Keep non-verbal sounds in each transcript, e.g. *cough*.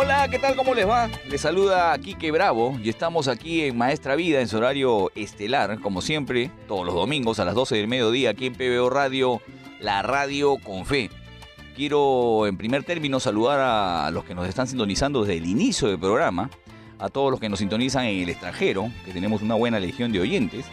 Hola, ¿qué tal? ¿Cómo les va? Les saluda Quique Bravo y estamos aquí en Maestra Vida en su horario estelar, como siempre, todos los domingos a las 12 del mediodía aquí en PBO Radio, la radio con fe. Quiero en primer término saludar a los que nos están sintonizando desde el inicio del programa, a todos los que nos sintonizan en el extranjero, que tenemos una buena legión de oyentes.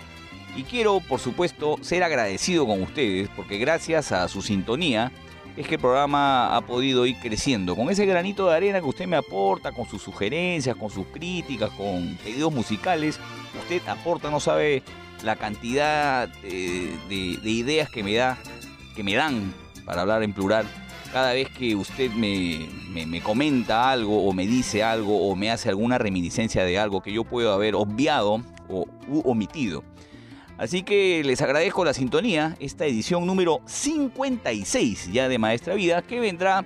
Y quiero, por supuesto, ser agradecido con ustedes porque gracias a su sintonía es que el programa ha podido ir creciendo. Con ese granito de arena que usted me aporta, con sus sugerencias, con sus críticas, con pedidos musicales, usted aporta, no sabe la cantidad eh, de, de ideas que me da, que me dan, para hablar en plural, cada vez que usted me, me- me comenta algo o me dice algo o me hace alguna reminiscencia de algo que yo puedo haber obviado o u omitido. Así que les agradezco la sintonía, esta edición número 56 ya de Maestra Vida, que vendrá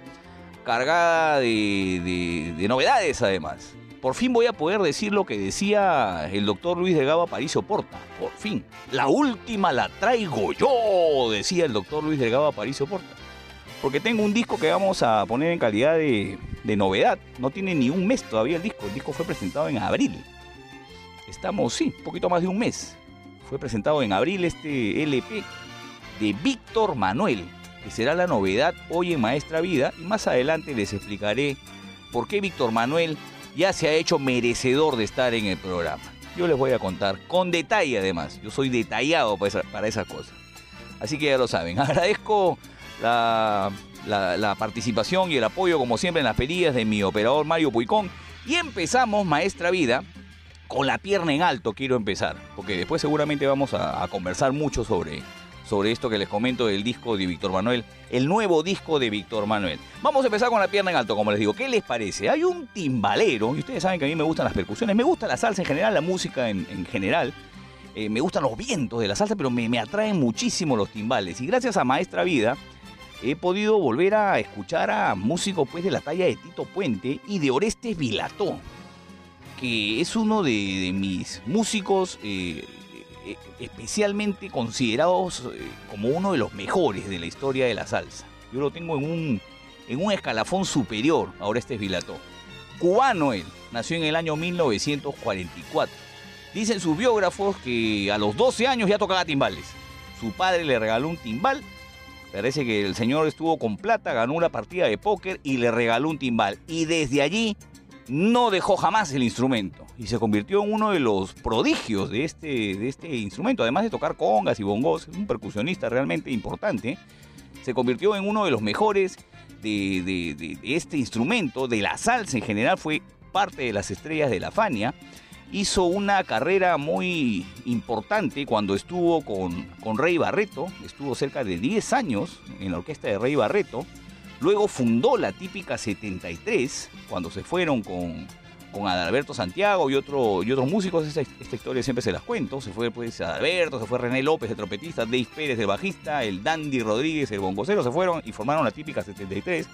cargada de, de- de novedades además. Por fin voy a poder decir lo que decía el doctor Luis de Gaba Paricio Porta. Por fin. La última la traigo yo, decía el doctor Luis de Gaba Paricio Porta. Porque tengo un disco que vamos a poner en calidad de, de novedad. No tiene ni un mes todavía el disco. El disco fue presentado en abril. Estamos, sí, un poquito más de un mes. Fue presentado en abril este LP de Víctor Manuel, que será la novedad hoy en Maestra Vida. Y más adelante les explicaré por qué Víctor Manuel ya se ha hecho merecedor de estar en el programa. Yo les voy a contar con detalle además. Yo soy detallado para, esa- para esas cosas. Así que ya lo saben. *laughs* Agradezco la, la- participación y el apoyo, como siempre, en las pedidas de mi operador Mario Puicón. Y empezamos Maestra Vida con la pierna en alto. Quiero empezar, porque después seguramente vamos a, conversar mucho sobre, sobre esto que les comento del disco de Víctor Manuel, el nuevo disco de Víctor Manuel. Vamos a empezar con la pierna en alto, como les digo. ¿Qué les parece? Hay un timbalero, y ustedes saben que a mí me gustan las percusiones, me gusta la salsa en general, la música en, en general. Eh, me gustan los vientos de la salsa, pero me, me atraen muchísimo los timbales. Y gracias a Maestra Vida he podido volver a escuchar a músicos pues, de la talla de Tito Puente y de Orestes Vilató, que es uno de, mis músicos eh, eh, especialmente considerados eh, como uno de los mejores de la historia de la salsa. Yo lo tengo en un, en un escalafón superior a Orestes Vilató. Cubano él, nació en el año 1944. Dicen sus biógrafos que a los 12 años ya tocaba timbales. Su padre le regaló un timbal. Parece que el señor estuvo con plata, ganó una partida de póker y le regaló un timbal. Y desde allí no dejó jamás el instrumento. Y se convirtió en uno de los prodigios de este, de este instrumento. Además de tocar congas y bongos, un percusionista realmente importante. Se convirtió en uno de los mejores de- de este instrumento, de la salsa en general. Fue parte de las estrellas de la Fania hizo una carrera muy importante cuando estuvo con, con Rey Barreto, estuvo cerca de 10 años en la orquesta de Rey Barreto, luego fundó la típica 73, cuando se fueron con, con Adalberto Santiago y, otro, y otros músicos, esta, historia siempre se las cuento, se fue pues Adalberto, se fue René López, el trompetista, Dave Pérez, el bajista, el Dandy Rodríguez, el bongocero, se fueron y formaron la típica 73,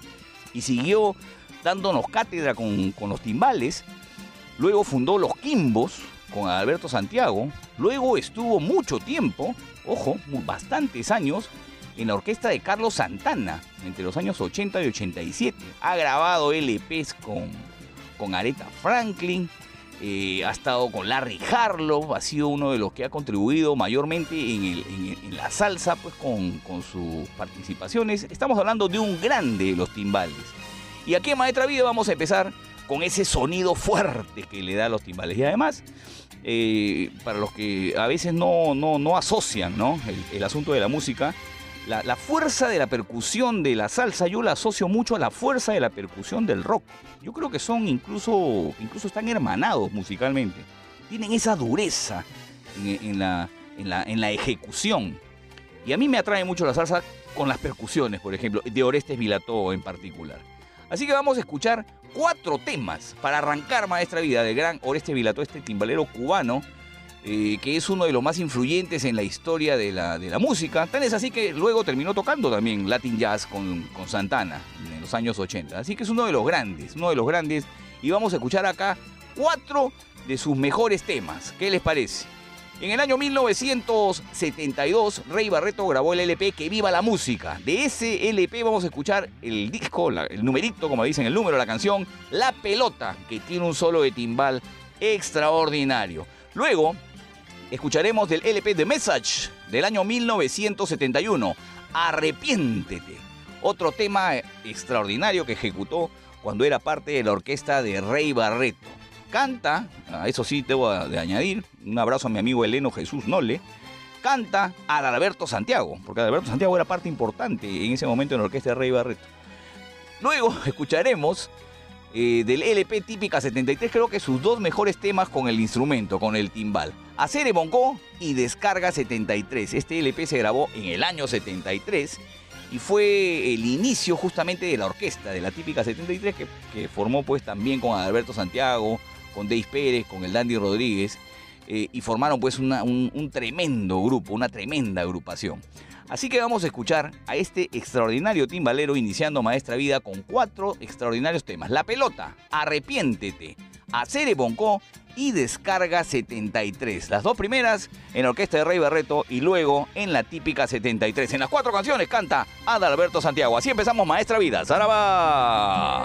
y siguió dándonos cátedra con, con los timbales, Luego fundó los Quimbos con Alberto Santiago. Luego estuvo mucho tiempo, ojo, bastantes años, en la orquesta de Carlos Santana entre los años 80 y 87. Ha grabado LPs con, con Aretha Franklin, eh, ha estado con Larry Harlow, ha sido uno de los que ha contribuido mayormente en, la salsa pues, con, con sus participaciones. Estamos hablando de un grande de los timbales. Y aquí en Maestra Vida vamos a empezar con ese sonido fuerte que le da a los timbales. Y además, eh, para los que a veces no, no, no asocian ¿no? El asunto de la música, la, fuerza de la percusión de la salsa yo la asocio mucho a la fuerza de la percusión del rock. Yo creo que son incluso, incluso están hermanados musicalmente. Tienen esa dureza en, la, en, la, en la ejecución. Y a mí me atrae mucho la salsa con las percusiones, por ejemplo, de Orestes Vilató en particular. Así que vamos a escuchar cuatro temas para arrancar Maestra Vida del gran Oreste Vilató, este timbalero cubano, eh, que es uno de los más influyentes en la historia de la, de la música. Tan es así que luego terminó tocando también Latin Jazz con, con Santana en los años 80. Así que es uno de los grandes, uno de los grandes. Y vamos a escuchar acá cuatro de sus mejores temas. ¿Qué les parece? En el año 1972, Rey Barreto grabó el LP Que Viva la Música. De ese LP vamos a escuchar el disco, el numerito, como dicen, el número la canción, La Pelota, que tiene un solo de timbal extraordinario. Luego, escucharemos del LP The Message del año 1971, Arrepiéntete. Otro tema extraordinario que ejecutó cuando era parte de la orquesta de Rey Barreto. Canta, a eso sí debo de añadir, un abrazo a mi amigo Eleno Jesús Nole, canta a Alberto Santiago, porque Alberto Santiago era parte importante en ese momento en la orquesta de Rey Barreto. Luego *laughs* escucharemos eh, del LP Típica 73, creo que sus dos mejores temas con el instrumento, con el timbal. Hacer Bongo y Descarga 73. Este LP se grabó en el año 73 y fue el inicio justamente de la orquesta de la Típica 73 que, que formó pues también con Alberto Santiago, con Deis Pérez, con el Dandy Rodríguez eh, y formaron pues una- un, tremendo grupo, una tremenda agrupación. Así que vamos a escuchar a este extraordinario timbalero iniciando Maestra Vida con cuatro extraordinarios temas. La pelota, Arrepiéntete, Hacer Bonco y Descarga 73. Las dos primeras en orquesta de Rey Barreto y luego en la típica 73. En las cuatro canciones canta Adalberto Santiago. Así empezamos Maestra Vida. ¡Zaraba!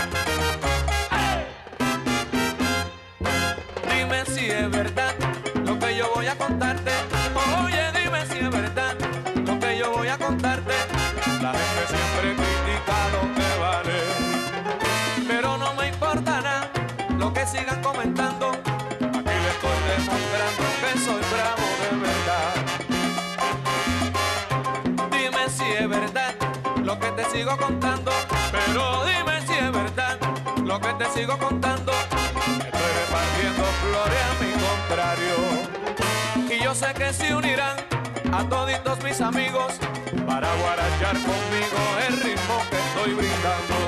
te sigo contando. Estoy repartiendo flores a mi contrario. Y yo sé que se unirán a toditos mis amigos para guarachar conmigo el ritmo que estoy brindando.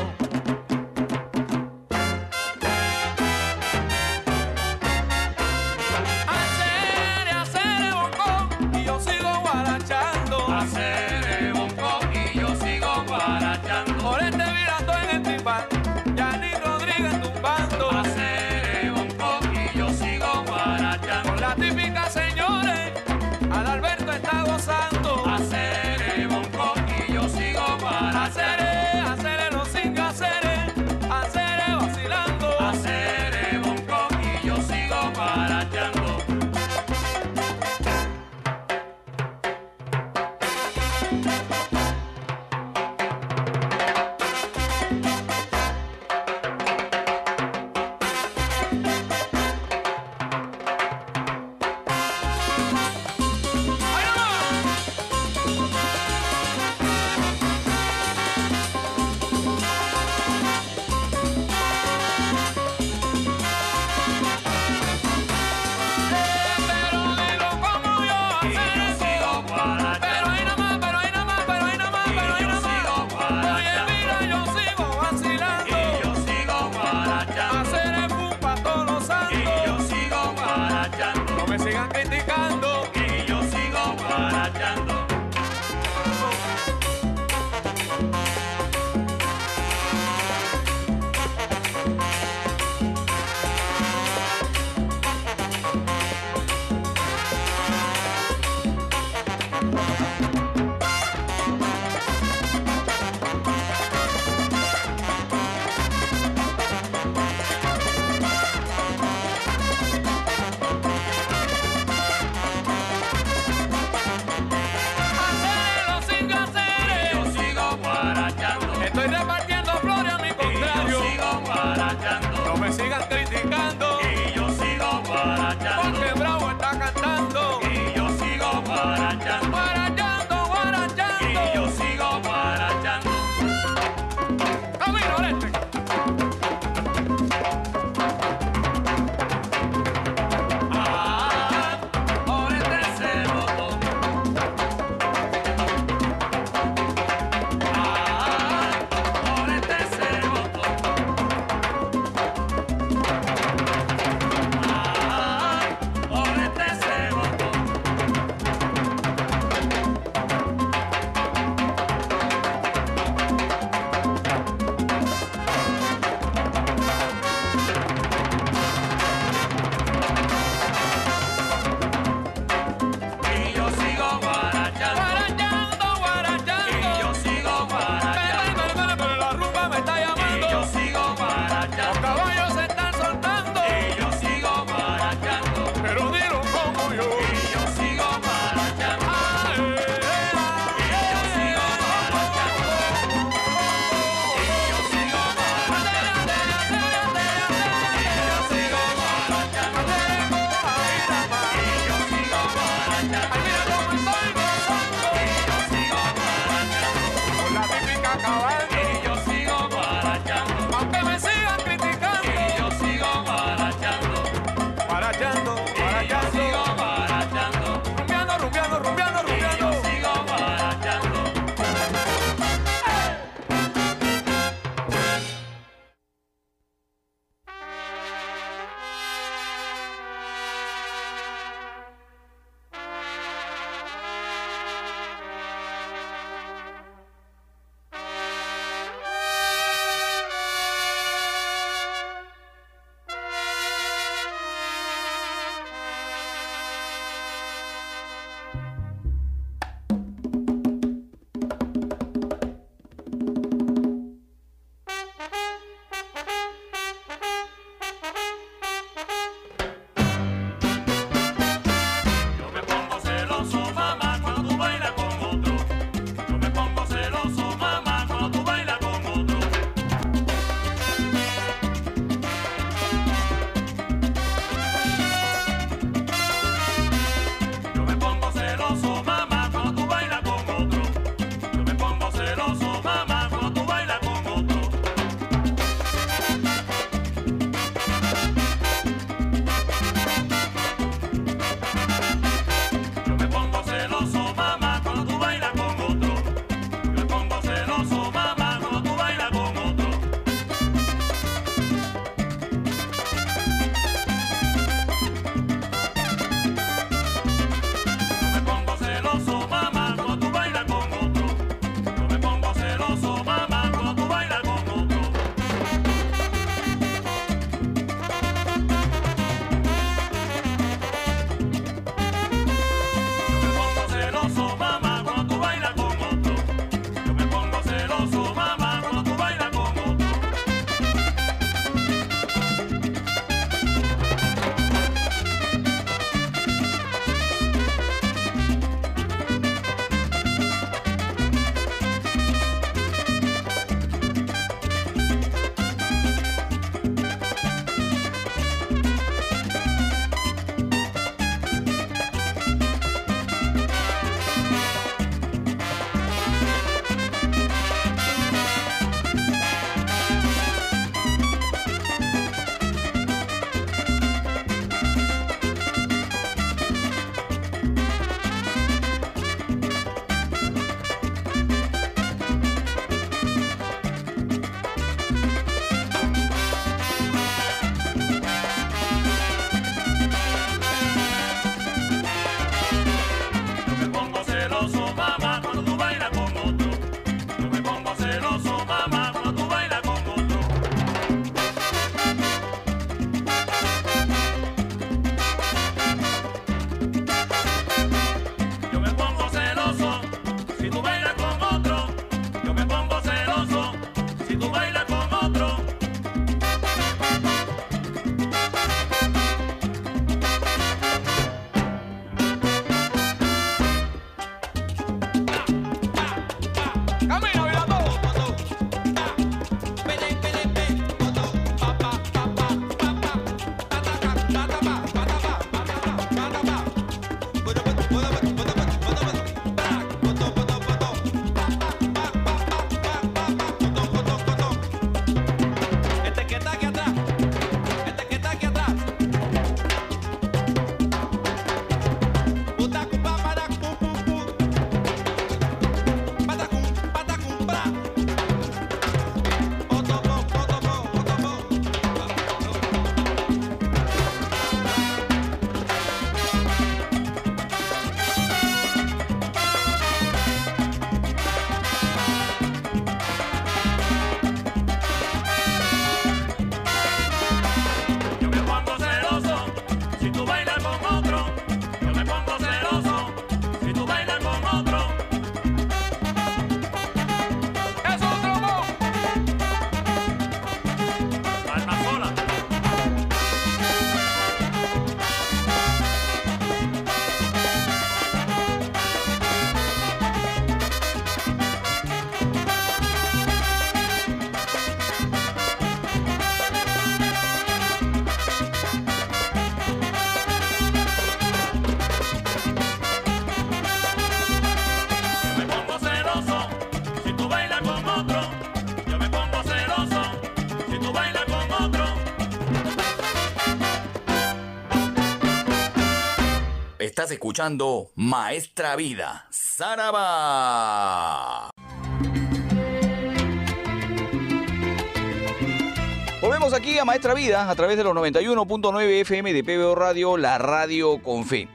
Escuchando Maestra Vida, Saraba. Volvemos aquí a Maestra Vida a través de los 91.9 FM de PBO Radio, la radio con fe.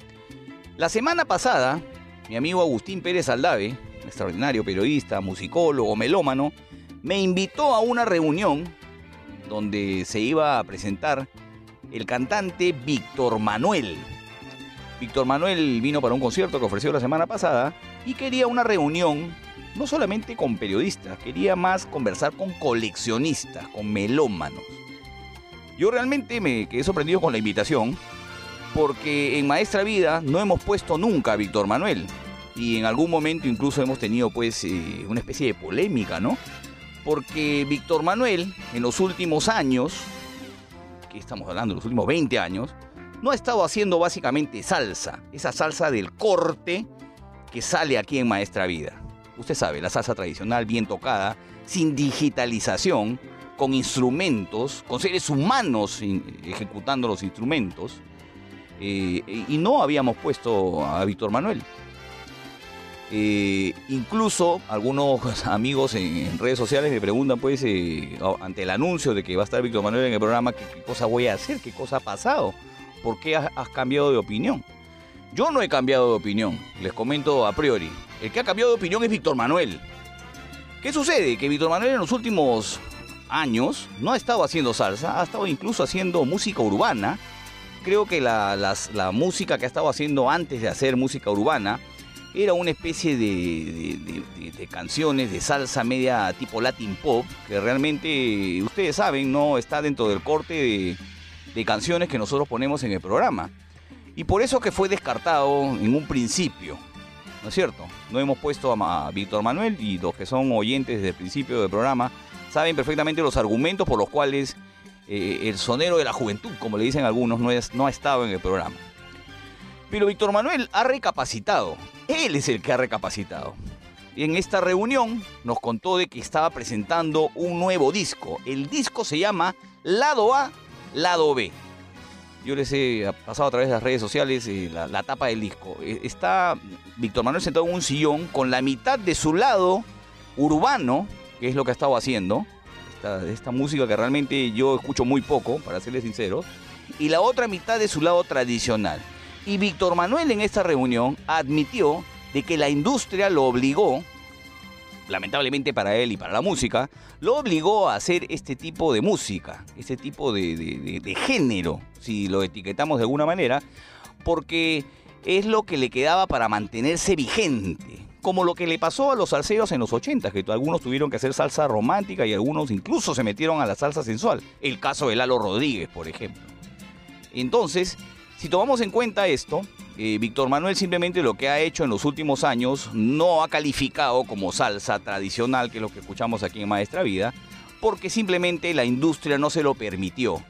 La semana pasada, mi amigo Agustín Pérez Aldave, extraordinario periodista, musicólogo, melómano, me invitó a una reunión donde se iba a presentar el cantante Víctor Manuel. Víctor Manuel vino para un concierto que ofreció la semana pasada y quería una reunión no solamente con periodistas, quería más conversar con coleccionistas, con melómanos. Yo realmente me quedé sorprendido con la invitación porque en Maestra Vida no hemos puesto nunca a Víctor Manuel y en algún momento incluso hemos tenido pues eh, una especie de polémica, ¿no? Porque Víctor Manuel en los últimos años, que estamos hablando, los últimos 20 años, no ha estado haciendo básicamente salsa, esa salsa del corte que sale aquí en Maestra Vida. Usted sabe, la salsa tradicional bien tocada, sin digitalización, con instrumentos, con seres humanos ejecutando los instrumentos. Eh, y no habíamos puesto a Víctor Manuel. Eh, incluso algunos amigos en, redes sociales me preguntan, pues, eh, ante el anuncio de que va a estar Víctor Manuel en el programa, ¿qué, cosa voy a hacer? ¿Qué cosa ha pasado? ¿Por qué has, cambiado de opinión? Yo no he cambiado de opinión, les comento a priori. El que ha cambiado de opinión es Víctor Manuel. ¿Qué sucede? Que Víctor Manuel en los últimos años no ha estado haciendo salsa, ha estado incluso haciendo música urbana. Creo que la, la música que ha estado haciendo antes de hacer música urbana era una especie de, canciones de salsa media tipo Latin pop, que realmente, ustedes saben, no está dentro del corte de, canciones que nosotros ponemos en el programa. Y por eso que fue descartado en un principio, ¿no es cierto? No hemos puesto a, Víctor Manuel y los que son oyentes desde el principio del programa saben perfectamente los argumentos por los cuales eh, el sonero de la juventud, como le dicen algunos, no, es, no ha estado en el programa. Pero Víctor Manuel ha recapacitado. Él es el que ha recapacitado. Y en esta reunión nos contó de que estaba presentando un nuevo disco. El disco se llama Lado A, Lado B. Yo les he pasado a través de las redes sociales eh, la, tapa del disco. Eh, está Víctor Manuel sentado en un sillón con la mitad de su lado urbano, que es lo que ha estado haciendo. Esta, esta música que realmente yo escucho muy poco, para serles sincero. Y la otra mitad de su lado tradicional. Y Víctor Manuel en esta reunión admitió de que la industria lo obligó, lamentablemente para él y para la música, lo obligó a hacer este tipo de música, este tipo de, género, si lo etiquetamos de alguna manera, porque es lo que le quedaba para mantenerse vigente. Como lo que le pasó a los salseros en los 80, que algunos tuvieron que hacer salsa romántica y algunos incluso se metieron a la salsa sensual. El caso de Lalo Rodríguez, por ejemplo. Entonces, si tomamos en cuenta esto, eh, Víctor Manuel simplemente lo que ha hecho en los últimos años no ha calificado como salsa tradicional, que es lo que escuchamos aquí en Maestra Vida, porque simplemente la industria no se lo permitió.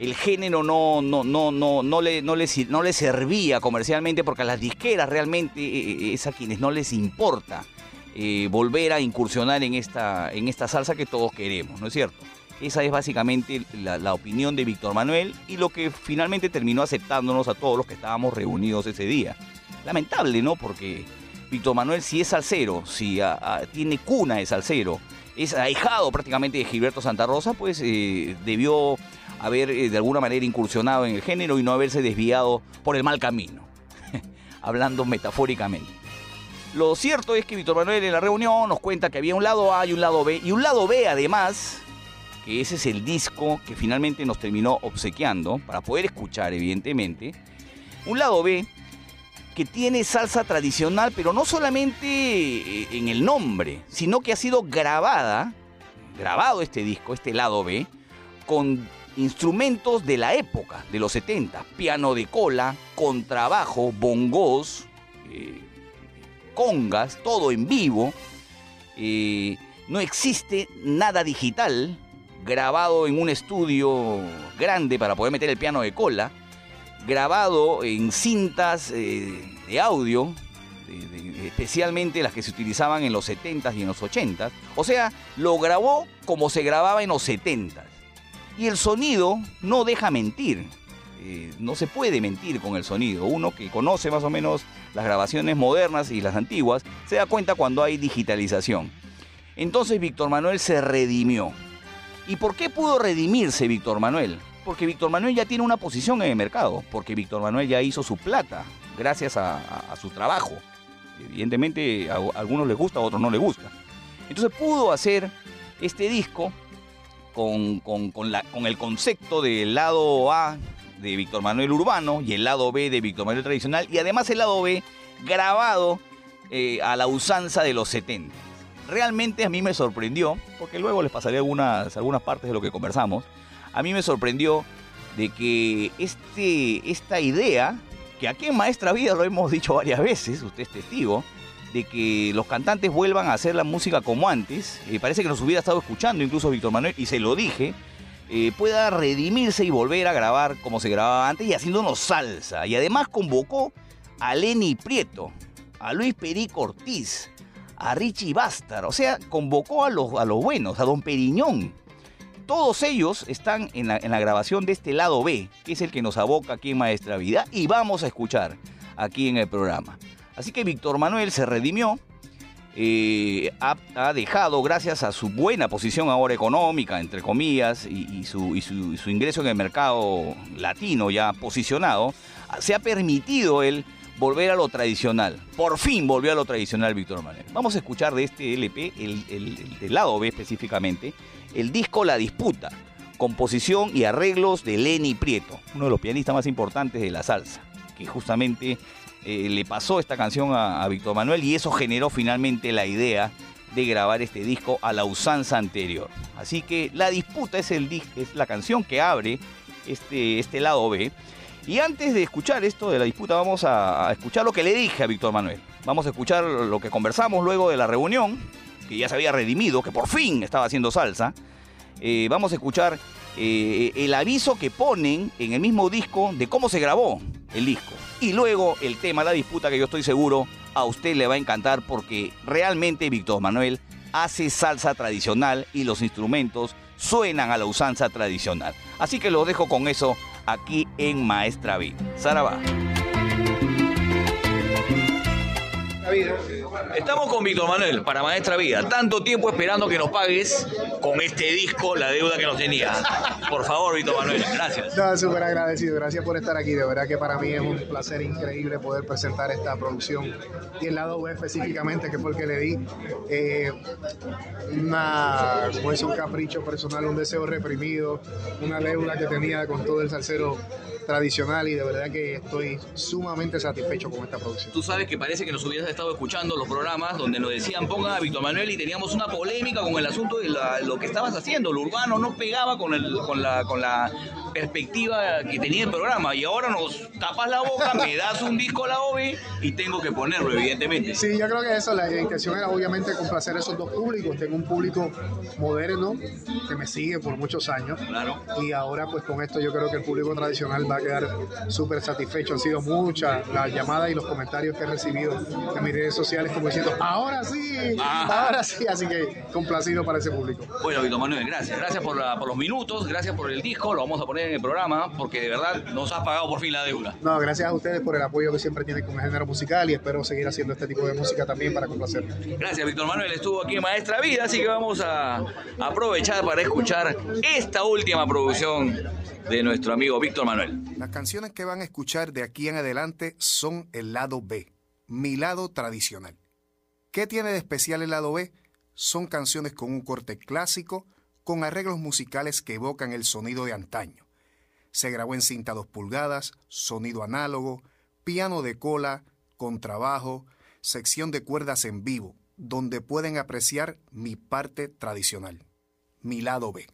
El género no, no, no, no, no, le, no, le, no le servía comercialmente porque a las disqueras realmente eh, eh, es a quienes no les importa volver a incursionar en esta, en esta salsa que todos queremos, ¿no es cierto? Esa es básicamente la, opinión de Víctor Manuel y lo que finalmente terminó aceptándonos a todos los que estábamos reunidos ese día. Lamentable, ¿no? Porque Víctor Manuel si es salsero, si tiene cuna de salsero, es ahijado prácticamente de Gilberto Santa Rosa, pues eh, debió haber eh, de alguna manera incursionado en el género y no haberse desviado por el mal camino, *laughs* hablando metafóricamente. Lo cierto es que Víctor Manuel en la reunión nos cuenta que había un lado A y un lado B, y un lado B además que ese es el disco que finalmente nos terminó obsequiando, para poder escuchar evidentemente. Un lado B que tiene salsa tradicional, pero no solamente eh, en el nombre, sino que ha sido grabada, grabado este disco, este lado B, con instrumentos de la época, de los 70, piano de cola, contrabajo, bongos, eh, congas, todo en vivo. Eh, no existe nada digital, grabado en un estudio grande para poder meter el piano de cola, grabado en cintas eh, de audio, especialmente las que se utilizaban en los 70s y en los 80s. O sea, lo grabó como se grababa en los 70s. Y el sonido no deja mentir. eh, no se puede mentir con el sonido. Uno que conoce más o menos las grabaciones modernas y las antiguas, se da cuenta cuando hay digitalización. Entonces Víctor Manuel se redimió. ¿Y por qué pudo redimirse Víctor Manuel? Porque Víctor Manuel ya tiene una posición en el mercado, porque Víctor Manuel ya hizo su plata gracias a, su trabajo. Evidentemente a, algunos les gusta, a otros no les gusta. Entonces pudo hacer este disco con, con el concepto del lado A de Víctor Manuel Urbano y el lado B de Víctor Manuel Tradicional y además el lado B grabado eh, a la usanza de los 70. Realmente a mí me sorprendió, porque luego les pasaré algunas, algunas partes de lo que conversamos, a mí me sorprendió de que este, esta idea, que aquí en Maestra Vida lo hemos dicho varias veces, usted es testigo, de que los cantantes vuelvan a hacer la música como antes, eh, parece que nos hubiera estado escuchando incluso Víctor Manuel, y se lo dije, eh, pueda redimirse y volver a grabar como se grababa antes y haciéndonos salsa. Y además convocó a Lenny Prieto, a Luis Perico Ortiz, a Richie Bastar, o sea, convocó a los, a los buenos, a Don Periñón. Todos ellos están en la, en la grabación de este lado B, que es el que nos aboca aquí en Maestra Vida, y vamos a escuchar aquí en el programa. Así que Víctor Manuel se redimió, eh, ha, dejado, gracias a su buena posición ahora económica, entre comillas, y, su, ingreso en el mercado latino ya posicionado, se ha permitido él volver a lo tradicional. Por fin volvió a lo tradicional Víctor Manuel. Vamos a escuchar de este LP, el, el, del lado B específicamente, el disco La Disputa, composición y arreglos de Lenny Prieto, uno de los pianistas más importantes de la salsa, que justamente eh, le pasó esta canción a, Víctor Manuel y eso generó finalmente la idea de grabar este disco a la usanza anterior. Así que La Disputa es, el, es la canción que abre este, este lado B. Y antes de escuchar esto de la disputa, vamos a, escuchar lo que le dije a Víctor Manuel. Vamos a escuchar lo que conversamos luego de la reunión, que ya se había redimido, que por fin estaba haciendo salsa. Eh, vamos a escuchar eh, el aviso que ponen en el mismo disco de cómo se grabó el disco. Y luego el tema, la disputa que yo estoy seguro a usted le va a encantar porque realmente Víctor Manuel hace salsa tradicional y los instrumentos suenan a la usanza tradicional. Así que lo dejo con eso aquí en Maestra Vida. Sarabá. Estamos con Víctor Manuel para Maestra Vida. Tanto tiempo esperando que nos pagues con este disco la deuda que nos tenía. Por favor, Víctor Manuel, gracias. No, súper agradecido. Gracias por estar aquí. De verdad que para mí es un placer increíble poder presentar esta producción. Y el lado B específicamente, que fue el que le di eh, una, como es un capricho personal, un deseo reprimido, una deuda que tenía con todo el salsero tradicional y de verdad que estoy sumamente satisfecho con esta producción. Tú sabes que parece que nos hubieras estado escuchando los programas donde nos decían pongan a Víctor Manuel y teníamos una polémica con el asunto de lo que estabas haciendo. Lo urbano no pegaba con, el, con, la, con la perspectiva que tenía el programa y ahora nos tapas la boca, *laughs* me das un disco a la OVE y tengo que ponerlo, evidentemente. Sí, yo creo que eso, la intención era obviamente complacer a esos dos públicos. Tengo un público moderno que me sigue por muchos años claro. y ahora pues con esto yo creo que el público tradicional va a quedar súper satisfecho. Han sido muchas las llamadas y los comentarios que he recibido en mis redes sociales como diciendo, ahora sí, ah. ahora sí, así que complacido para ese público. Bueno, Víctor Manuel, gracias. Gracias por, por los minutos, gracias por el disco, lo vamos a poner en el programa porque de verdad nos has pagado por fin la deuda. No, gracias a ustedes por el apoyo que siempre tienen con el género musical y espero seguir haciendo este tipo de música también para complacer. Gracias, Víctor Manuel. Estuvo aquí en Maestra Vida, así que vamos a aprovechar para escuchar esta última producción de nuestro amigo Víctor Manuel. Las canciones que van a escuchar de aquí en adelante son el lado B, mi lado tradicional. ¿Qué tiene de especial el lado B? Son canciones con un corte clásico, con arreglos musicales que evocan el sonido de antaño. Se grabó en cinta 2 pulgadas, sonido análogo, piano de cola, contrabajo, sección de cuerdas en vivo, donde pueden apreciar mi parte tradicional, mi lado B.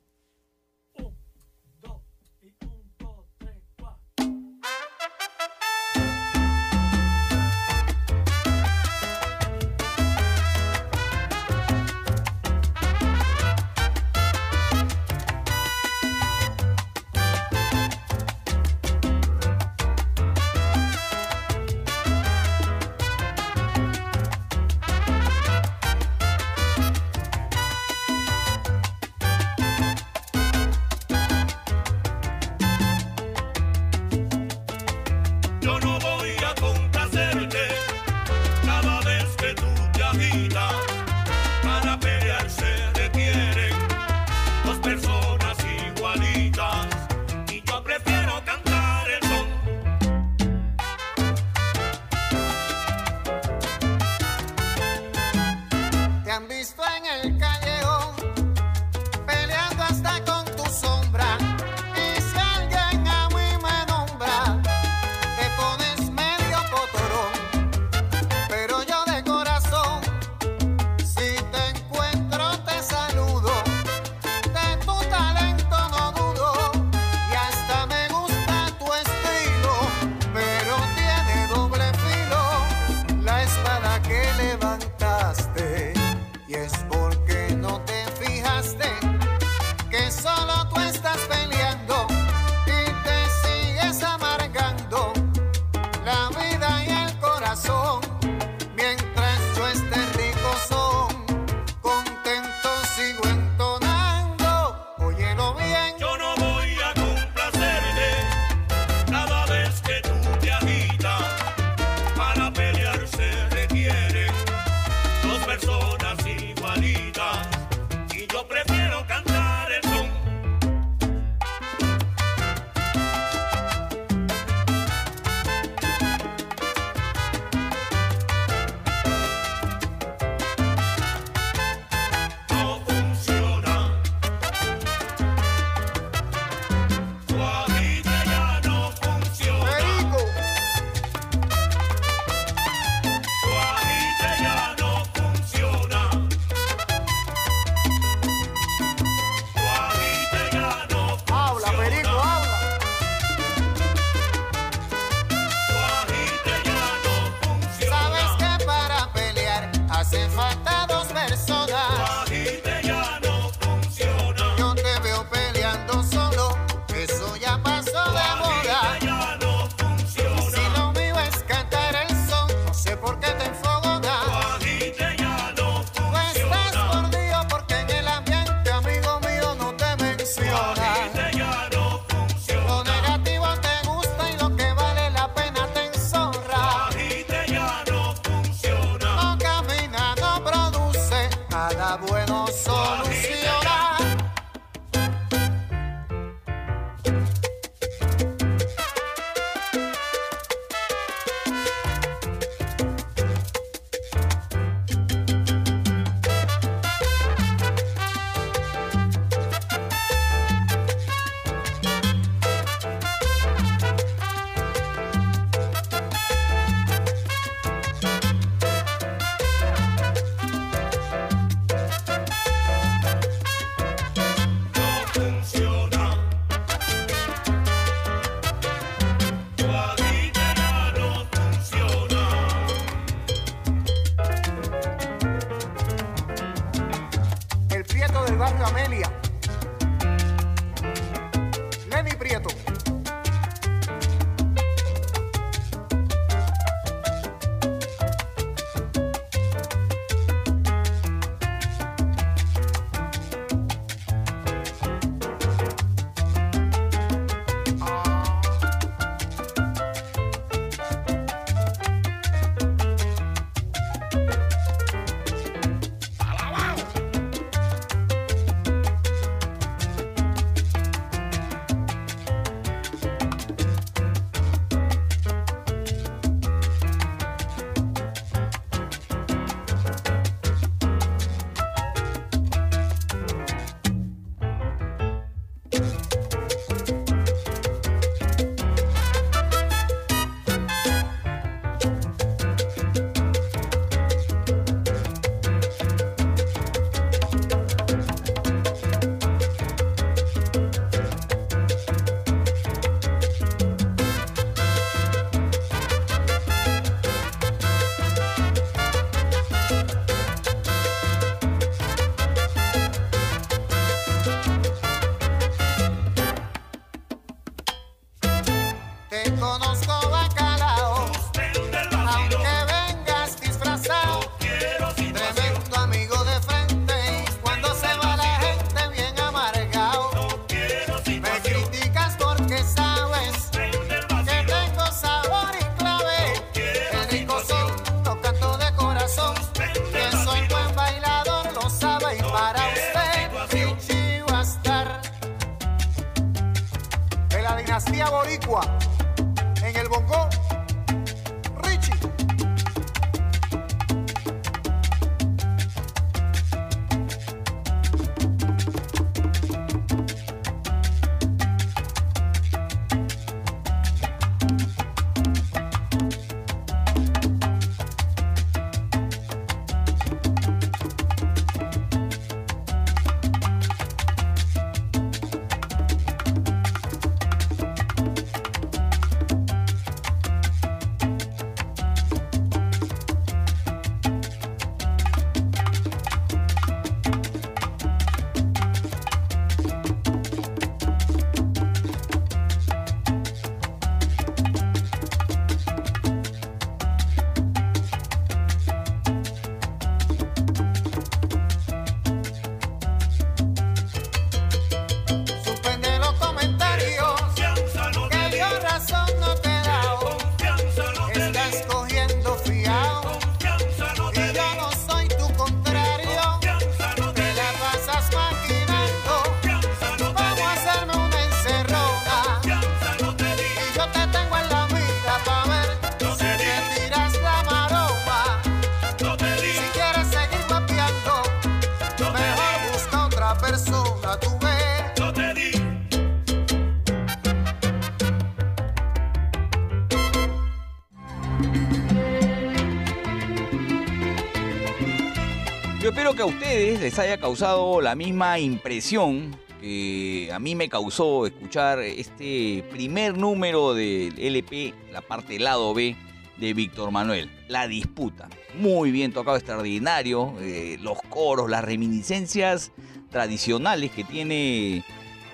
que a ustedes les haya causado la misma impresión que a mí me causó escuchar este primer número del LP, la parte lado B de Víctor Manuel, La Disputa. Muy bien tocado, extraordinario, eh, los coros, las reminiscencias tradicionales que tiene,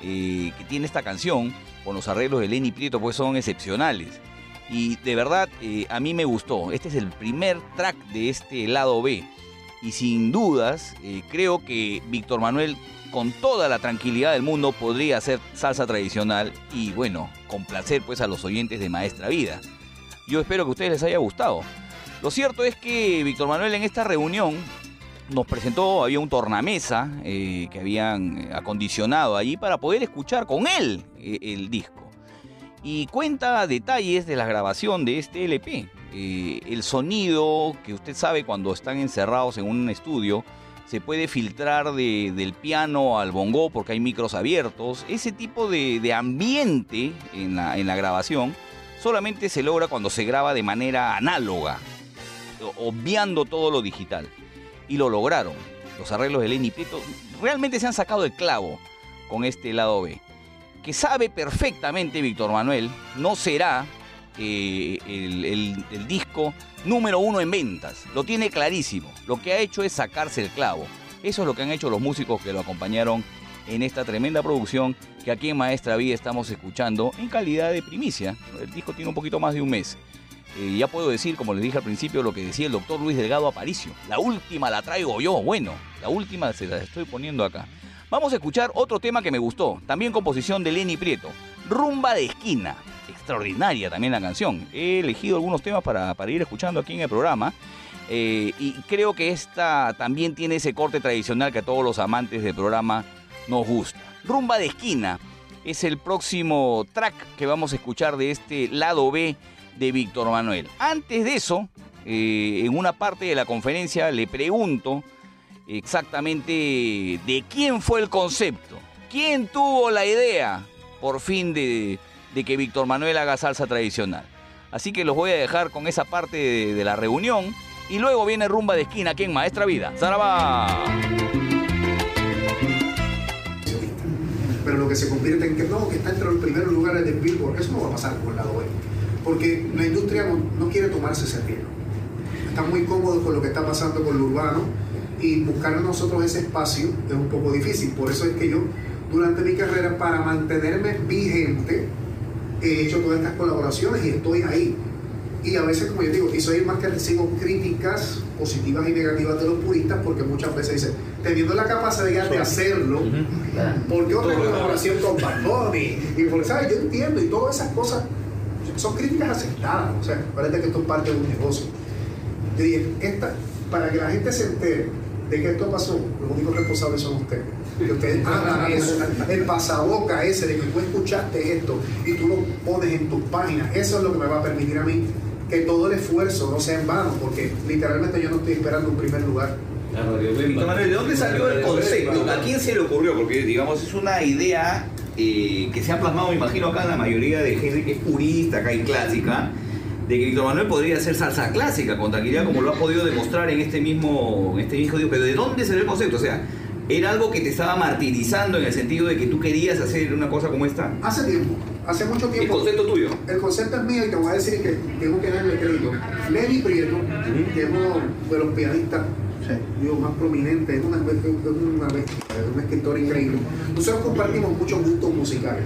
eh, que tiene esta canción, con los arreglos de Lenny Prieto, pues son excepcionales. Y de verdad, eh, a mí me gustó. Este es el primer track de este lado B y sin dudas eh, creo que Víctor Manuel con toda la tranquilidad del mundo podría hacer salsa tradicional y bueno, complacer pues a los oyentes de Maestra Vida. Yo espero que a ustedes les haya gustado. Lo cierto es que Víctor Manuel en esta reunión nos presentó, había un tornamesa eh, que habían acondicionado allí para poder escuchar con él eh, el disco. Y cuenta detalles de la grabación de este LP. Eh, el sonido que usted sabe cuando están encerrados en un estudio se puede filtrar del piano al bongo porque hay micros abiertos. Ese tipo de, ambiente en la, grabación solamente se logra cuando se graba de manera análoga, obviando todo lo digital. Y lo lograron. Los arreglos de Lenny Prieto realmente se han sacado el clavo con este lado B. Que sabe perfectamente Víctor Manuel, no será eh, el, disco número uno en ventas. Lo tiene clarísimo. Lo que ha hecho es sacarse el clavo. Eso es lo que han hecho los músicos que lo acompañaron en esta tremenda producción que aquí en Maestra Vida estamos escuchando en calidad de primicia. El disco tiene un poquito más de un mes. Eh, ya puedo decir, como les dije al principio, lo que decía el doctor Luis Delgado Aparicio. La última la traigo yo. Bueno, la última se la estoy poniendo acá. Vamos a escuchar otro tema que me gustó, también composición de Lenny Prieto, Rumba de Esquina extraordinaria también la canción. He elegido algunos temas para, ir escuchando aquí en el programa. Eh, y creo que esta también tiene ese corte tradicional que a todos los amantes del programa nos gusta. Rumba de esquina es el próximo track que vamos a escuchar de este lado B de Víctor Manuel. Antes de eso, eh, en una parte de la conferencia le pregunto exactamente de quién fue el concepto, quién tuvo la idea por fin de, de que Víctor Manuel haga salsa tradicional. Así que los voy a dejar con esa parte de, la reunión y luego viene rumba de esquina aquí en Maestra Vida. ¡Zaraba! Pero lo que se convierte en que no, que está entre los primeros lugares del Billboard, eso no va a pasar con el lado B. Porque la industria no, quiere tomarse ese riesgo. Está muy cómodo con lo que está pasando con lo urbano y buscar nosotros ese espacio es un poco difícil. Por eso es que yo, durante mi carrera, para mantenerme vigente, he hecho todas estas colaboraciones y estoy ahí. Y a veces, como yo digo, y soy el más que recibo críticas positivas y negativas de los puristas porque muchas veces dicen, teniendo la capacidad de hacerlo, ¿por qué otra colaboración con Bad Y por, ¿sabes? Yo entiendo y todas esas cosas son críticas aceptadas. O sea, parece que esto es parte de un negocio. Yo dije, esta, para que la gente se entere de que esto pasó, los únicos responsables son ustedes. Que ustedes hagan eso, el pasaboca ese de que tú escuchaste esto y tú lo pones en tus páginas, eso es lo que me va a permitir a mí que todo el esfuerzo no sea en vano, porque literalmente yo no estoy esperando un primer lugar. ¿de dónde salió el concepto? ¿A quién se le ocurrió? Porque, digamos, es una idea eh, que se ha plasmado, me imagino, acá en la mayoría de gente que es purista, acá y clásica, de que Víctor Manuel podría hacer salsa clásica con tranquilidad, como lo ha podido demostrar en este mismo, en este mismo día. Pero ¿de dónde salió el concepto? O sea, ¿era algo que te estaba martirizando en el sentido de que tú querías hacer una cosa como esta? Hace tiempo hace mucho tiempo. ¿El concepto tuyo? El concepto es mío y te voy a decir que tengo que darle crédito. Lenny Prieto, que es uno de los pianistas más prominentes, es una, es una, es un escritor increíble. Nosotros compartimos muchos gustos musicales.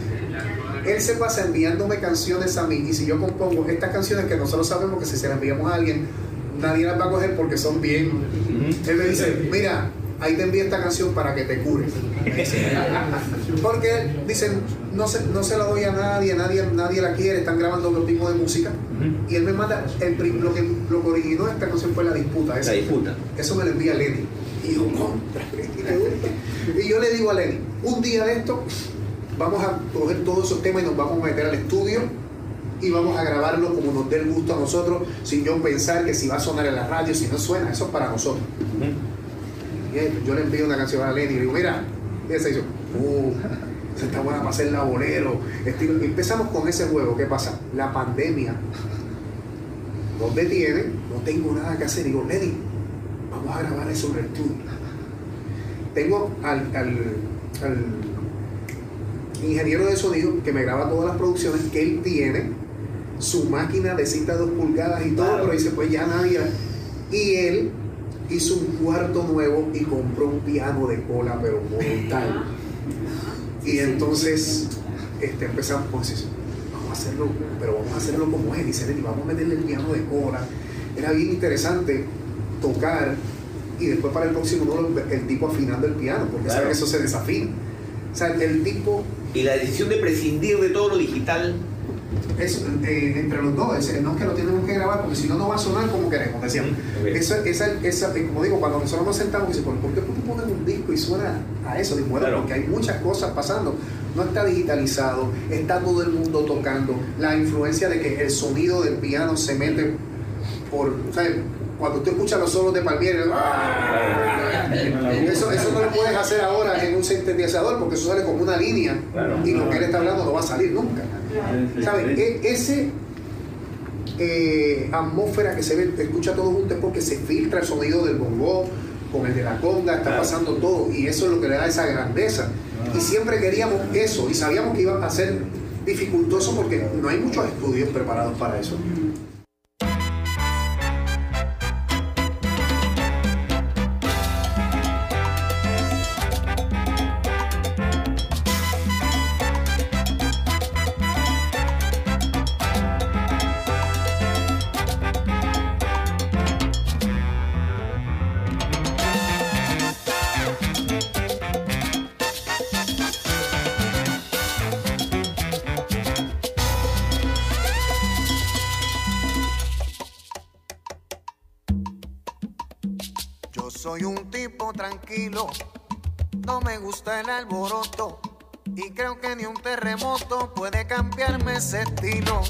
Él se pasa enviándome canciones a mí y si yo compongo estas canciones que nosotros sabemos que si se las enviamos a alguien, nadie las va a coger porque son bien. Él me dice, mira, ahí te envío esta canción para que te cures. *laughs* Porque dicen, no se, no se la doy a nadie, nadie, nadie la quiere, están grabando otro tipo de música. Y él me manda, el, lo, que, lo que originó esta canción fue la disputa. la disputa. Eso me lo envía Lenny. Y yo, contra, y yo le digo a Lenny, un día de esto, vamos a coger todos esos temas y nos vamos a meter al estudio y vamos a grabarlo como nos dé el gusto a nosotros, sin yo pensar que si va a sonar en la radio, si no suena, eso es para nosotros yo le envío una canción a Lenny y le digo, mira, y ese dice, uh, se está buena para hacer la bolero. Empezamos con ese juego, ¿qué pasa? La pandemia nos detiene, no tengo nada que hacer. Digo, Lenny, vamos a grabar eso en el estudio. Tengo al, ingeniero de sonido que me graba todas las producciones que él tiene, su máquina de cinta 2 pulgadas y todo, pero dice, pues ya nadie. Y él hizo un cuarto nuevo y compró un piano de cola, pero brutal. Y entonces este, empezamos eso. Vamos a hacerlo, pero vamos a hacerlo como él. Dice, y vamos a meterle el piano de cola. Era bien interesante tocar y después para el próximo no el tipo afinando el piano, porque sabe que eso se desafina. O sea, el tipo... Y la decisión de prescindir de todo lo digital es, eh, entre los dos, no es que lo tenemos que grabar porque si no, no va a sonar como queremos, decíamos. Esa, esa, esa, como digo, cuando nosotros nos sentamos y dice, ¿por qué tú pones un disco y suena a eso? Digo, bueno, porque hay muchas cosas pasando. No está digitalizado, está todo el mundo tocando. La influencia de que el sonido del piano se mete por, cuando tú escuchas los solos de Palmieri, ¡ah! eso, eso no lo puedes hacer ahora en un sintetizador porque eso sale como una línea y lo que él está hablando no va a salir nunca. ¿Sabes? E, ese eh, atmósfera que se ve, escucha todo junto es porque se filtra el sonido del bongo con el de la conga, está pasando todo y eso es lo que le da esa grandeza. Y siempre queríamos eso y sabíamos que iba a ser dificultoso porque no hay muchos estudios preparados para eso. No me gusta el alboroto y creo que ni un terremoto puede cambiarme ese estilo.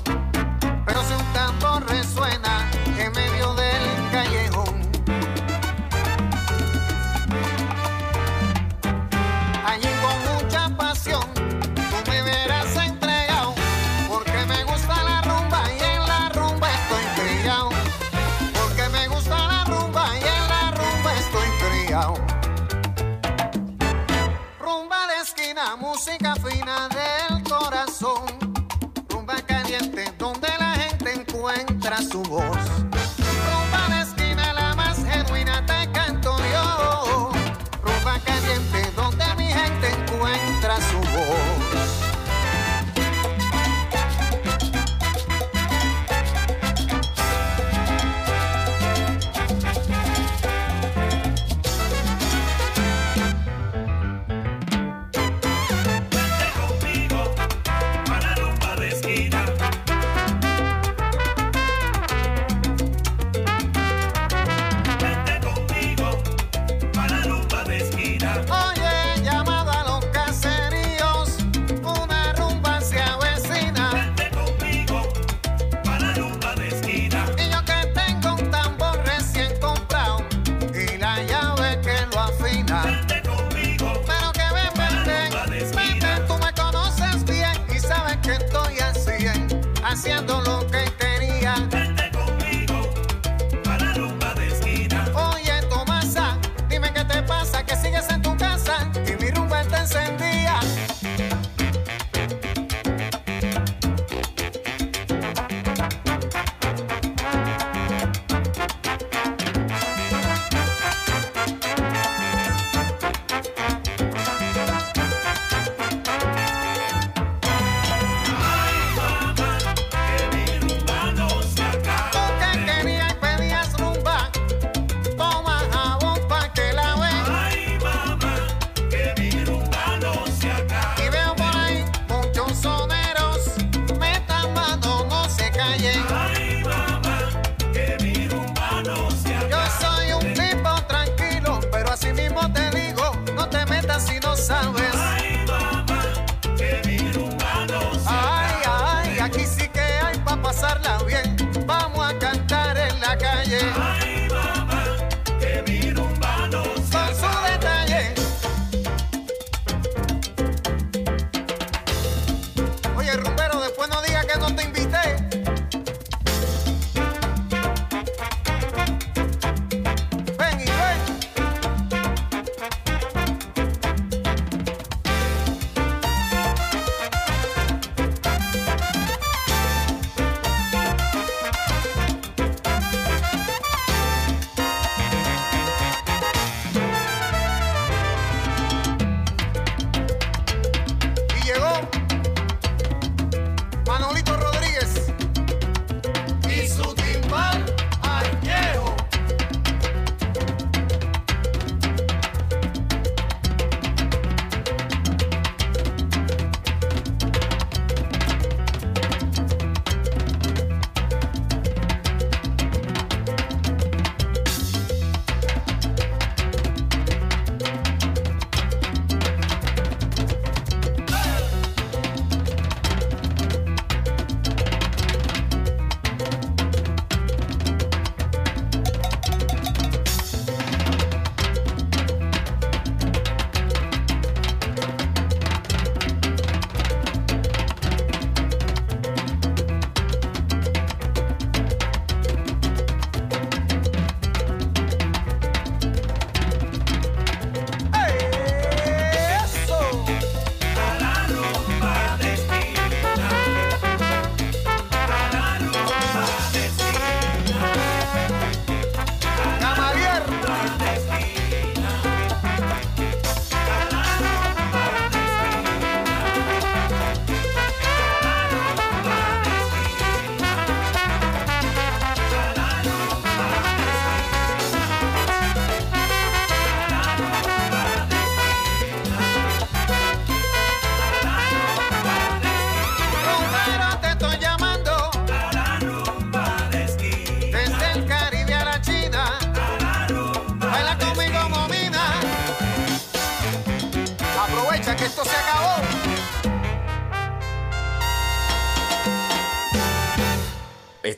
Pero si un tambor resuena en medio del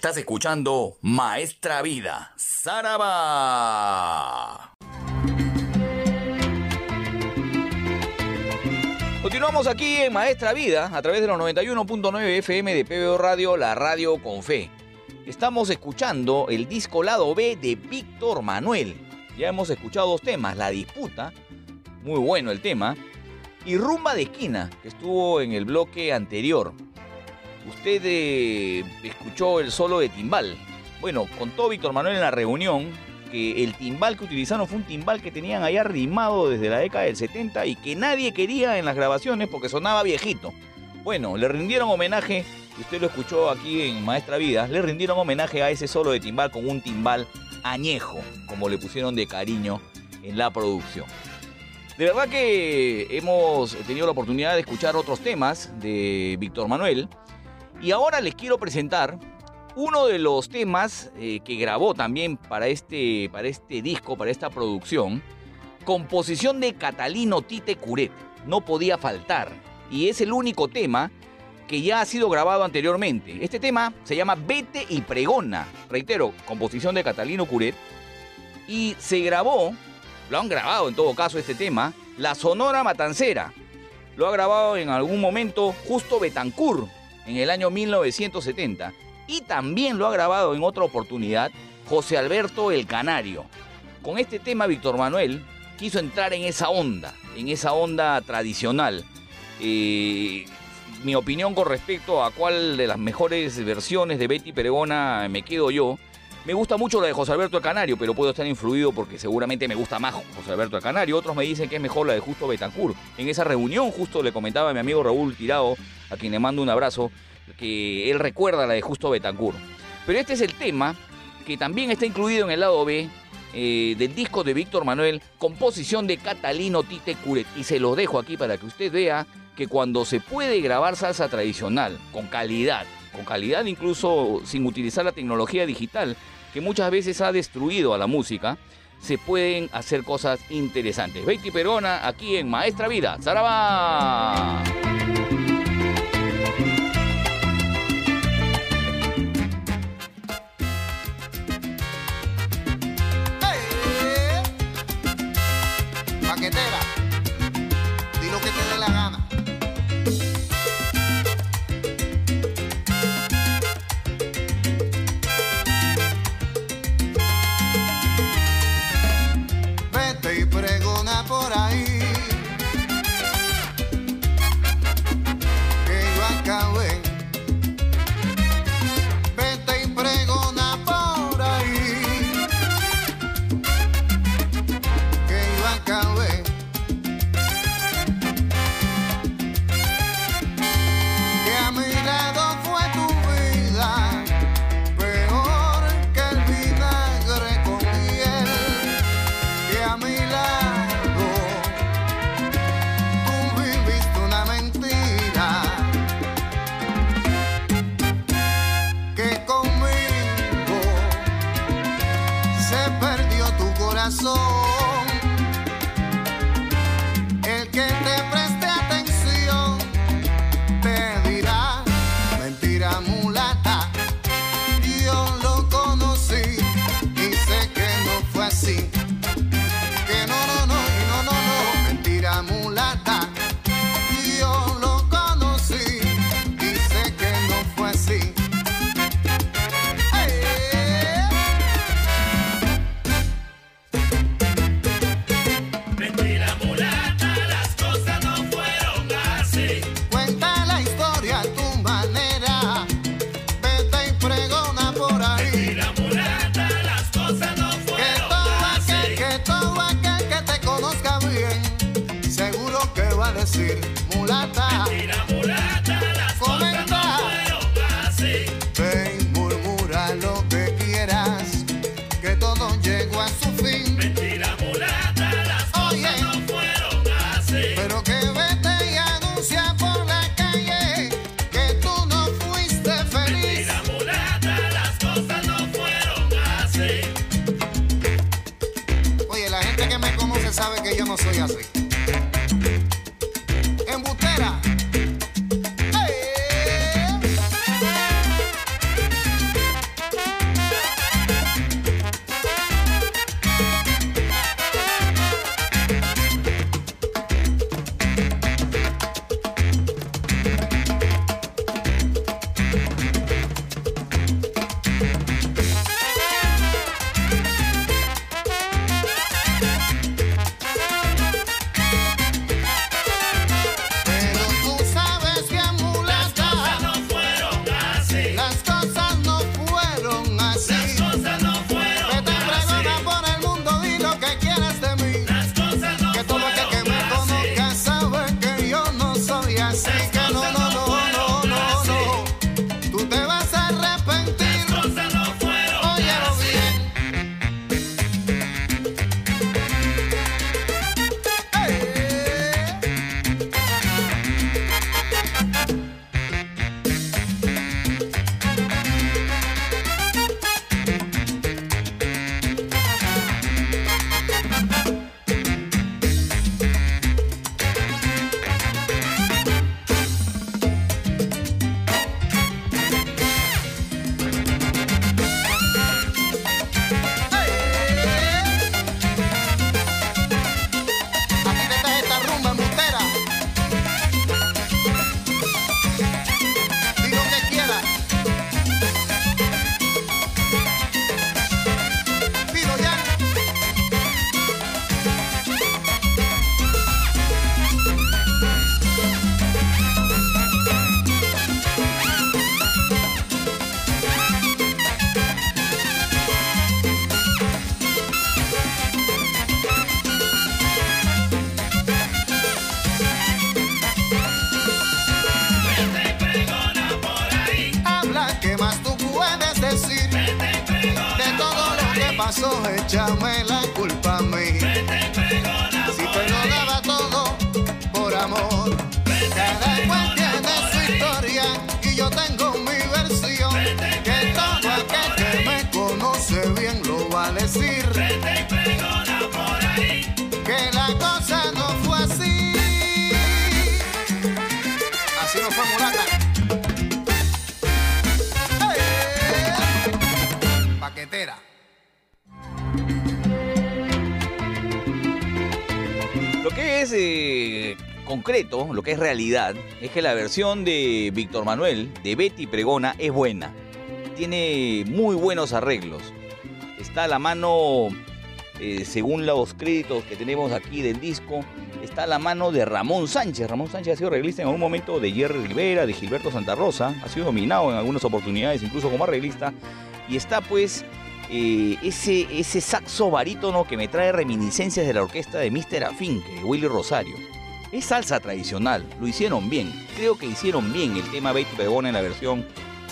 Estás escuchando Maestra Vida, Saraba. Continuamos aquí en Maestra Vida a través de los 91.9 FM de PBO Radio, la radio con fe. Estamos escuchando el disco lado B de Víctor Manuel. Ya hemos escuchado dos temas, La Disputa, muy bueno el tema, y Rumba de Esquina, que estuvo en el bloque anterior. Usted eh, el solo de timbal. Bueno, contó Víctor Manuel en la reunión que el timbal que utilizaron fue un timbal que tenían allá arrimado desde la década del 70 y que nadie quería en las grabaciones porque sonaba viejito. Bueno, le rindieron homenaje, usted lo escuchó aquí en Maestra Vida, le rindieron homenaje a ese solo de timbal con un timbal añejo, como le pusieron de cariño en la producción. De verdad que hemos tenido la oportunidad de escuchar otros temas de Víctor Manuel y ahora les quiero presentar uno de los temas eh, que grabó también para este, para este disco, para esta producción, composición de Catalino Tite Curet, no podía faltar, y es el único tema que ya ha sido grabado anteriormente. Este tema se llama Vete y Pregona, reitero, composición de Catalino Curet, y se grabó, lo han grabado en todo caso este tema, la Sonora Matancera. Lo ha grabado en algún momento Justo Betancourt en el año 1970 y también lo ha grabado en otra oportunidad José Alberto el Canario. Con este tema Víctor Manuel quiso entrar en esa onda, en esa onda tradicional. Eh, mi opinión con respecto a cuál de las mejores versiones de Betty Peregona me quedo yo. Me gusta mucho la de José Alberto el Canario, pero puedo estar influido porque seguramente me gusta más José Alberto el Canario. Otros me dicen que es mejor la de Justo Betancourt. En esa reunión justo le comentaba a mi amigo Raúl Tirado, a quien le mando un abrazo, que él recuerda la de Justo Betancourt. Pero este es el tema que también está incluido en el lado B eh, del disco de Víctor Manuel, composición de Catalino Tite Curet. Y se lo dejo aquí para que usted vea que cuando se puede grabar salsa tradicional, con calidad, con calidad incluso sin utilizar la tecnología digital, que muchas veces ha destruido a la música, se pueden hacer cosas interesantes. Betty Perona aquí en Maestra Vida. ¡Zaraba! Concreto, lo que es realidad, es que la versión de Víctor Manuel, de Betty Pregona, es buena. Tiene muy buenos arreglos. Está a la mano, eh, según los créditos que tenemos aquí del disco, está a la mano de Ramón Sánchez. Ramón Sánchez ha sido arreglista en algún momento de Jerry Rivera, de Gilberto Santa Rosa. Ha sido nominado en algunas oportunidades, incluso como arreglista. Y está pues eh, ese, ese saxo barítono que me trae reminiscencias de la orquesta de Mr. Afinque, de Willy Rosario. Es salsa tradicional, lo hicieron bien. Creo que hicieron bien el tema Betty Pregona en la versión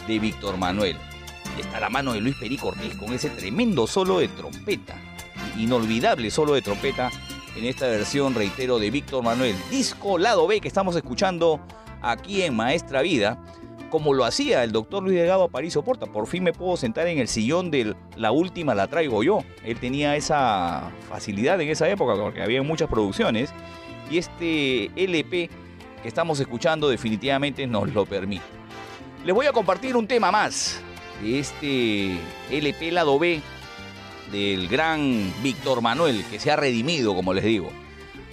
de Víctor Manuel. Está la mano de Luis Perico Ortiz con ese tremendo solo de trompeta. Inolvidable solo de trompeta en esta versión, reitero, de Víctor Manuel. Disco lado B que estamos escuchando aquí en Maestra Vida como lo hacía el doctor Luis Delgado Aparicio Porta. Por fin me puedo sentar en el sillón de la última la traigo yo. Él tenía esa facilidad en esa época porque había muchas producciones y este LP que estamos escuchando definitivamente nos lo permite. Les voy a compartir un tema más de este LP lado B del gran Víctor Manuel que se ha redimido, como les digo.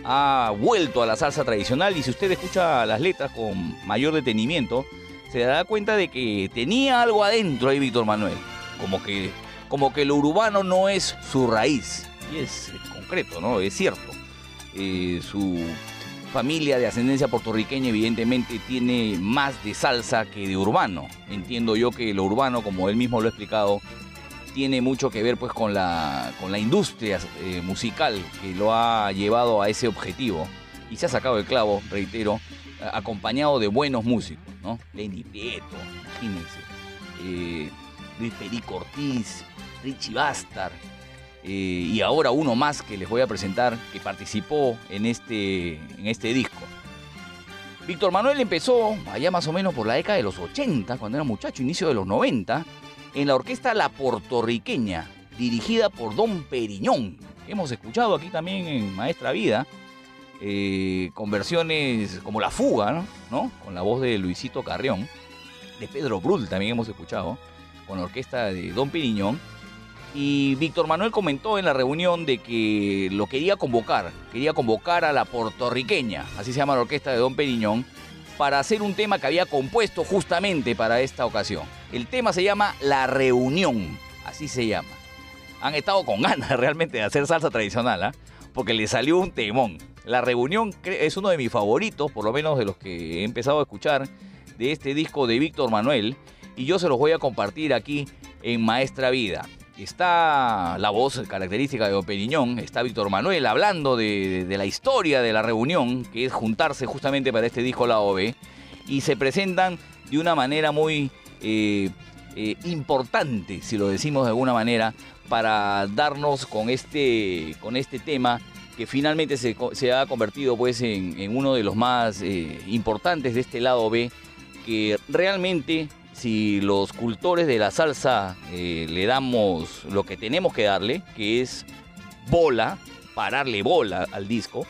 Ha vuelto a la salsa tradicional y si usted escucha las letras con mayor detenimiento, se da cuenta de que tenía algo adentro ahí Víctor Manuel. Como que, como que lo urbano no es su raíz. Y es, concreto, ¿no? Es cierto. Eh, su familia de ascendencia puertorriqueña evidentemente tiene más de salsa que de urbano. Entiendo yo que lo urbano, como él mismo lo ha explicado, tiene mucho que ver pues con la, con la industria eh, musical que lo ha llevado a ese objetivo. Y se ha sacado el clavo, reitero, acompañado de buenos músicos, ¿no? Lenny Prieto, imagínense, eh, Luis Richie Bastard, eh, y ahora uno más que les voy a presentar que participó en este, en este disco. Víctor Manuel empezó allá más o menos por la década de los 80, cuando era muchacho, inicio de los 90, en la orquesta La Portorriqueña, dirigida por Don Periñón. Hemos escuchado aquí también en Maestra Vida, eh, con versiones como La Fuga, ¿no? Con la voz de Luisito Carrión, de Pedro Brul también hemos escuchado, con la orquesta de Don Periñón. Y Víctor Manuel comentó en la reunión de que lo quería convocar, quería convocar a la puertorriqueña, así se llama la orquesta de Don Periñón, para hacer un tema que había compuesto justamente para esta ocasión. El tema se llama La Reunión, así se llama. Han estado con ganas *laughs* realmente de hacer salsa tradicional, ¿ah? porque le salió un temón. La Reunión es uno de mis favoritos, por lo menos de los que he empezado a escuchar, de este disco de Víctor Manuel, y yo se los voy a compartir aquí en Maestra Vida. Está la voz característica de Operiñón, está Víctor Manuel hablando de, la historia de la reunión, que es juntarse justamente para este disco La OB, y se presentan de una manera muy eh, eh, importante, si lo decimos de alguna manera, para darnos con este, con este tema que finalmente se, se ha convertido pues, en, en, uno de los más eh, importantes de este lado B, que realmente si los cultores de la salsa eh, le damos lo que tenemos que darle, que es bola, pararle bola al disco,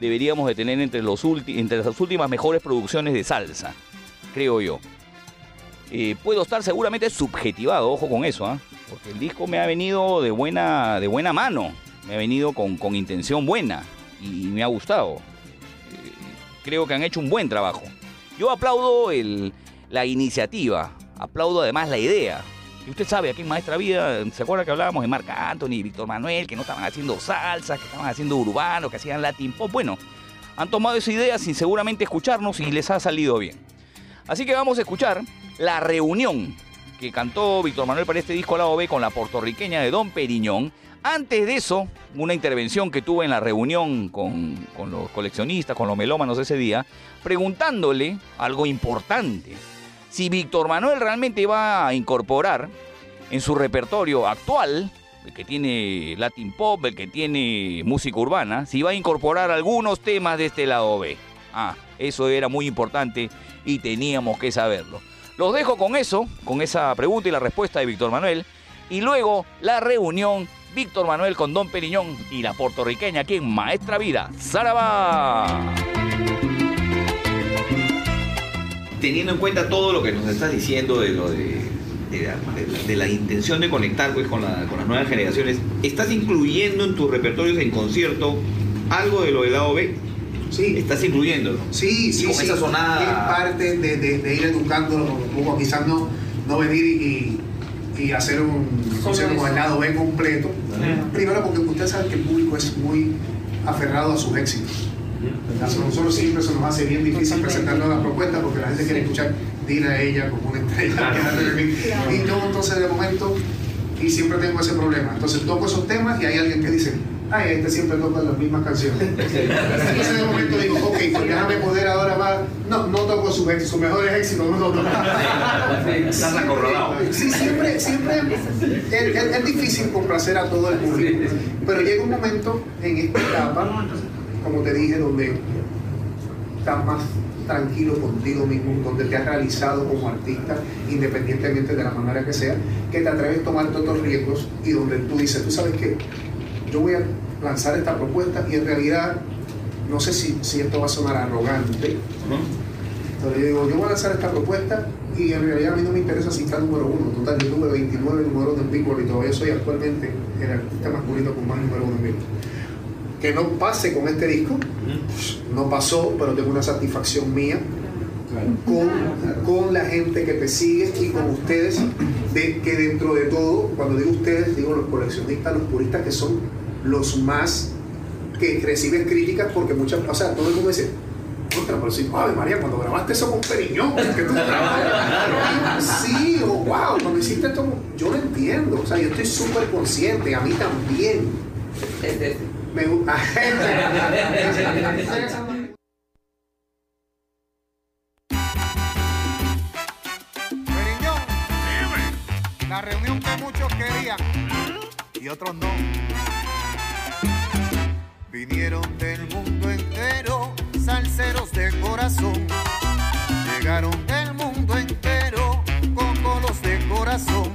deberíamos de tener entre, los entre las últimas mejores producciones de salsa, creo yo. Eh, puedo estar seguramente subjetivado, ojo con eso, ¿eh? porque el disco me ha venido de buena, de buena mano, me ha venido con, con intención buena y, y, me ha gustado. Eh, creo que han hecho un buen trabajo. Yo aplaudo el, la iniciativa. Aplaudo además la idea. Y usted sabe, aquí en Maestra Vida, ¿se acuerda que hablábamos de Marc Anthony y Víctor Manuel, que no estaban haciendo salsa, que estaban haciendo urbano, que hacían latin pop? Bueno, han tomado esa idea sin seguramente escucharnos y les ha salido bien. Así que vamos a escuchar La Reunión, que cantó Víctor Manuel para este disco Lado B con la puertorriqueña de Don Periñón. Antes de eso, una intervención que tuve en la reunión con, con los coleccionistas, con los melómanos ese día, preguntándole algo importante si Víctor Manuel realmente va a incorporar en su repertorio actual el que tiene Latin Pop, el que tiene música urbana, si va a incorporar algunos temas de este lado B. Ah, eso era muy importante y teníamos que saberlo. Los dejo con eso, con esa pregunta y la respuesta de Víctor Manuel. Y luego la reunión Víctor Manuel con Don Periñón y la puertorriqueña aquí en Maestra Vida. ¡Saraba! Teniendo en cuenta todo lo que nos estás diciendo de lo de, de la, de la- de la intención de conectar pues, con, la- con las nuevas generaciones, ¿estás incluyendo en tus repertorios en concierto algo de lo del lado B? Sí, ¿Estás incluyéndolo? Sí, sí, con sí. esa sonada- Es parte de, de- de ir educándolo poco. Quizás no, no venir y, y hacer un concierto con el lado B completo. Primero porque usted sabe que el público es muy aferrado a sus éxitos. A nosotros siempre se nos hace bien difícil presentar nuevas propuestas porque la gente quiere escuchar Dile a ella como una estrella. Y yo entonces de momento, y siempre tengo ese problema. Entonces toco esos temas y hay alguien que dice, ay, este siempre toca las mismas canciones. Entonces de momento digo, ok, pues déjame poder ahora más. No, no toco sus sus mejores éxitos, no toco. Estás acorralado. Sí, siempre, siempre es, es- es difícil complacer a todo el público, pero llega un momento en esta etapa, como te dije, donde estás más tranquilo contigo mismo, donde te has realizado como artista, independientemente de la manera que sea, que te atreves a tomar todos los riesgos y donde tú dices, tú sabes que yo voy a lanzar esta propuesta y en realidad, no sé si, si esto va a sonar arrogante, pero yo digo, yo voy a lanzar esta propuesta y en realidad a mí no me interesa si está número uno. Total, yo tuve 29 números en Billboard y todavía soy actualmente el artista masculino con más número uno en Billboard. Que no pase con este disco, no pasó, pero tengo una satisfacción mía con, con la gente que te sigue y con ustedes, de que dentro de todo, cuando digo ustedes, digo los coleccionistas, los puristas que son los más que reciben críticas porque muchas, o sea, todo el mundo dice, contra, pero sí, Ave María, cuando grabaste eso con Periñón, que tú trabajas. *laughs* Sí, o wow, cuando hiciste esto, yo lo entiendo, o sea, yo estoy súper consciente, a mí también. *laughs* Me gusta. *laughs* La reunión que muchos querían y otros no. Vinieron del mundo entero, salseros de corazón. Llegaron del mundo entero, cocolos de corazón.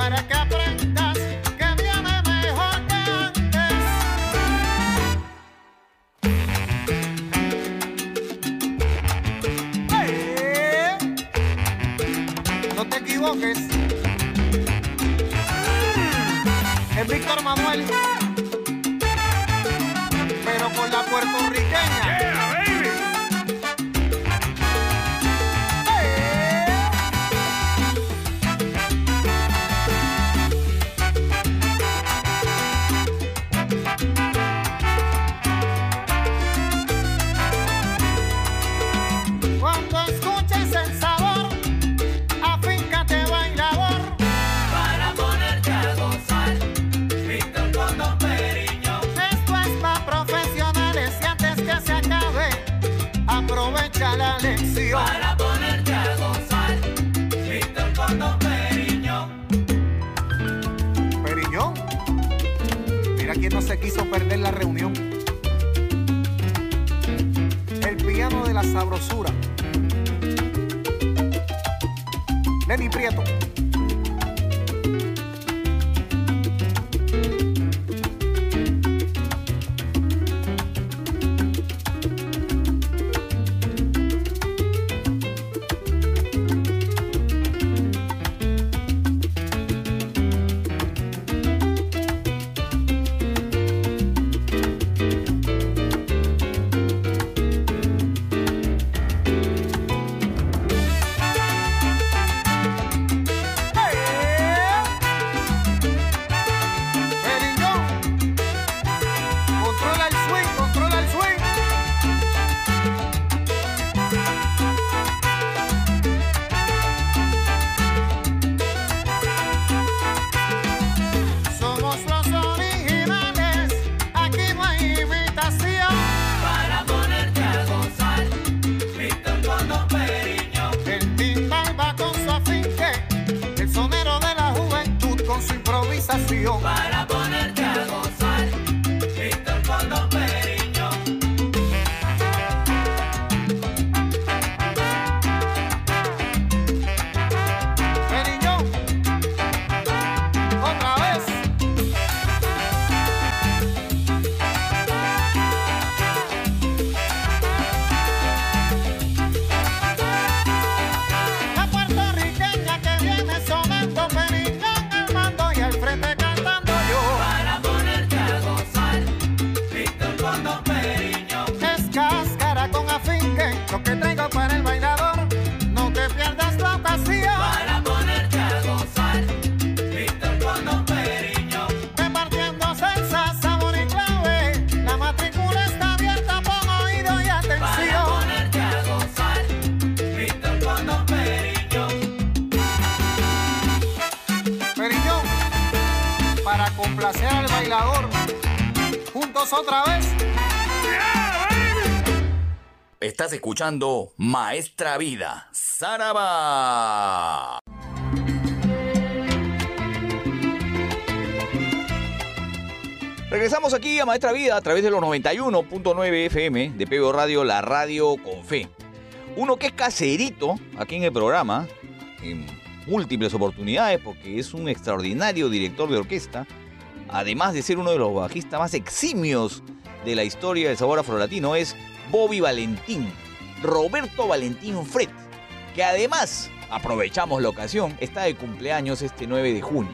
Para que Maestra Vida, Saraba. Regresamos aquí a Maestra Vida a través de los 91.9 FM de PBO Radio, la radio con fe. Uno que es caserito aquí en el programa, en múltiples oportunidades, porque es un extraordinario director de orquesta, además de ser uno de los bajistas más eximios de la historia del sabor afrolatino, es Bobby Valentín, Roberto Valentín Fred, que además, aprovechamos la ocasión, está de cumpleaños este 9 de junio.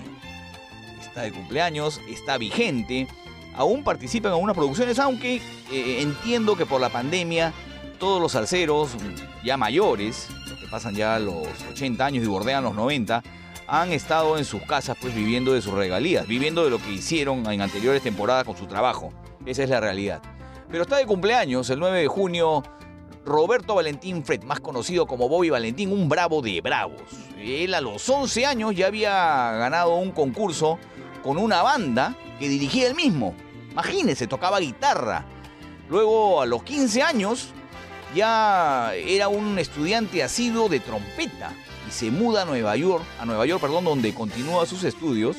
Está de cumpleaños, está vigente, aún participa en algunas producciones, aunque eh, entiendo que por la pandemia todos los salseros ya mayores, los que pasan ya los 80 años y bordean los 90, han estado en sus casas pues viviendo de sus regalías, viviendo de lo que hicieron en anteriores temporadas con su trabajo. Esa es la realidad. Pero está de cumpleaños el 9 de junio Roberto Valentín Fred, más conocido como Bobby Valentín, un bravo de bravos. Él a los 11 años ya había ganado un concurso con una banda que dirigía él mismo. Imagínense, tocaba guitarra. Luego a los 15 años ya era un estudiante asiduo de trompeta y se muda a Nueva York, a Nueva York, perdón, donde continúa sus estudios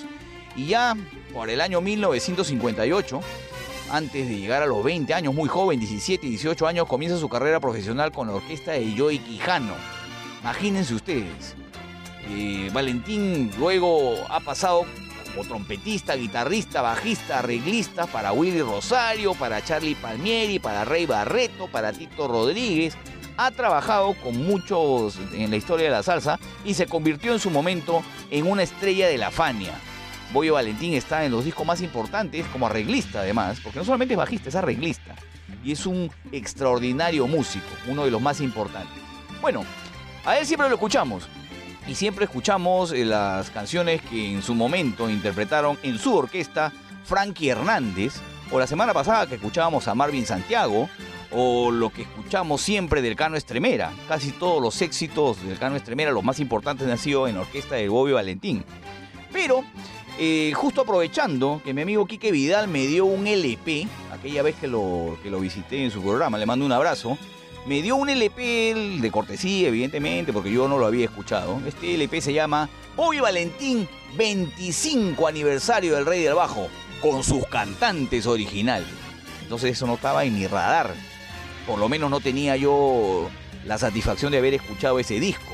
y ya por el año 1958 antes de llegar a los 20 años, muy joven, 17 y 18 años, comienza su carrera profesional con la orquesta de Joey Quijano. Imagínense ustedes. Eh, Valentín luego ha pasado como trompetista, guitarrista, bajista, arreglista para Willy Rosario, para Charlie Palmieri, para Rey Barreto, para Tito Rodríguez. Ha trabajado con muchos en la historia de la salsa y se convirtió en su momento en una estrella de la Fania. Boyo Valentín está en los discos más importantes como arreglista además, porque no solamente es bajista, es arreglista. Y es un extraordinario músico, uno de los más importantes. Bueno, a él siempre lo escuchamos. Y siempre escuchamos eh, las canciones que en su momento interpretaron en su orquesta Frankie Hernández, o la semana pasada que escuchábamos a Marvin Santiago, o lo que escuchamos siempre del Cano Estremera. Casi todos los éxitos del Cano Estremera, los más importantes, han sido en la orquesta de Bobby Valentín. Pero, eh, justo aprovechando que mi amigo Quique Vidal me dio un LP, aquella vez que lo, que lo visité en su programa, le mando un abrazo, me dio un LP de cortesía, evidentemente, porque yo no lo había escuchado. Este LP se llama Bobby Valentín 25 aniversario del Rey del Bajo, con sus cantantes originales. Entonces eso no estaba en mi radar. Por lo menos no tenía yo la satisfacción de haber escuchado ese disco.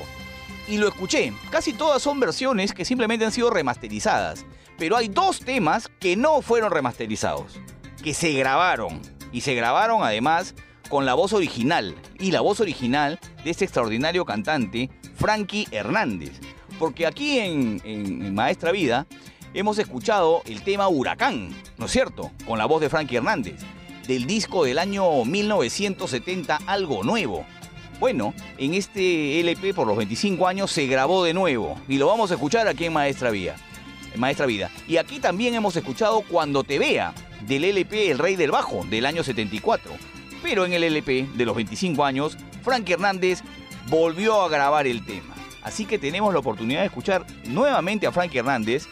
Y lo escuché. Casi todas son versiones que simplemente han sido remasterizadas. Pero hay dos temas que no fueron remasterizados. Que se grabaron. Y se grabaron además con la voz original. Y la voz original de este extraordinario cantante, Frankie Hernández. Porque aquí en, Maestra Vida hemos escuchado el tema Huracán, ¿no es cierto? Con la voz de Frankie Hernández, del disco del año 1970 Algo Nuevo. Bueno, en este LP por los 25 años se grabó de nuevo y lo vamos a escuchar aquí en Maestra Vida. Maestra Vida. Y aquí también hemos escuchado Cuando te vea, del LP El Rey del Bajo, del año 74. Pero en el LP de los 25 años, Frankie Hernández volvió a grabar el tema. Así que tenemos la oportunidad de escuchar nuevamente a Frankie Hernández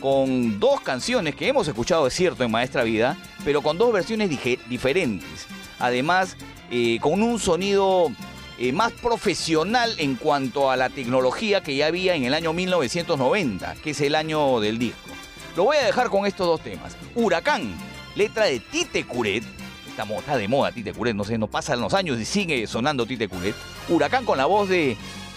con dos canciones que hemos escuchado, es cierto, en Maestra Vida, pero con dos versiones diferentes. Además, eh, con un sonido eh, más profesional en cuanto a la tecnología que ya había en el año 1990, que es el año del disco. Lo voy a dejar con estos dos temas. Huracán, letra de Tite Curet. Está, de moda Tite Curet, no sé, no pasan los años y sigue sonando Tite Curet. Huracán con la voz de,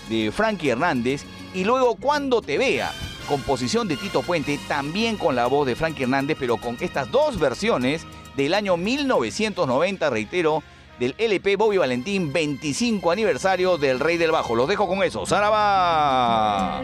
de Frankie Hernández. Y luego Cuando te vea, composición de Tito Puente, también con la voz de Frankie Hernández, pero con estas dos versiones del año 1990, reitero, del LP Bobby Valentín 25 aniversario del Rey del Bajo. Los dejo con eso. ¡Saraba!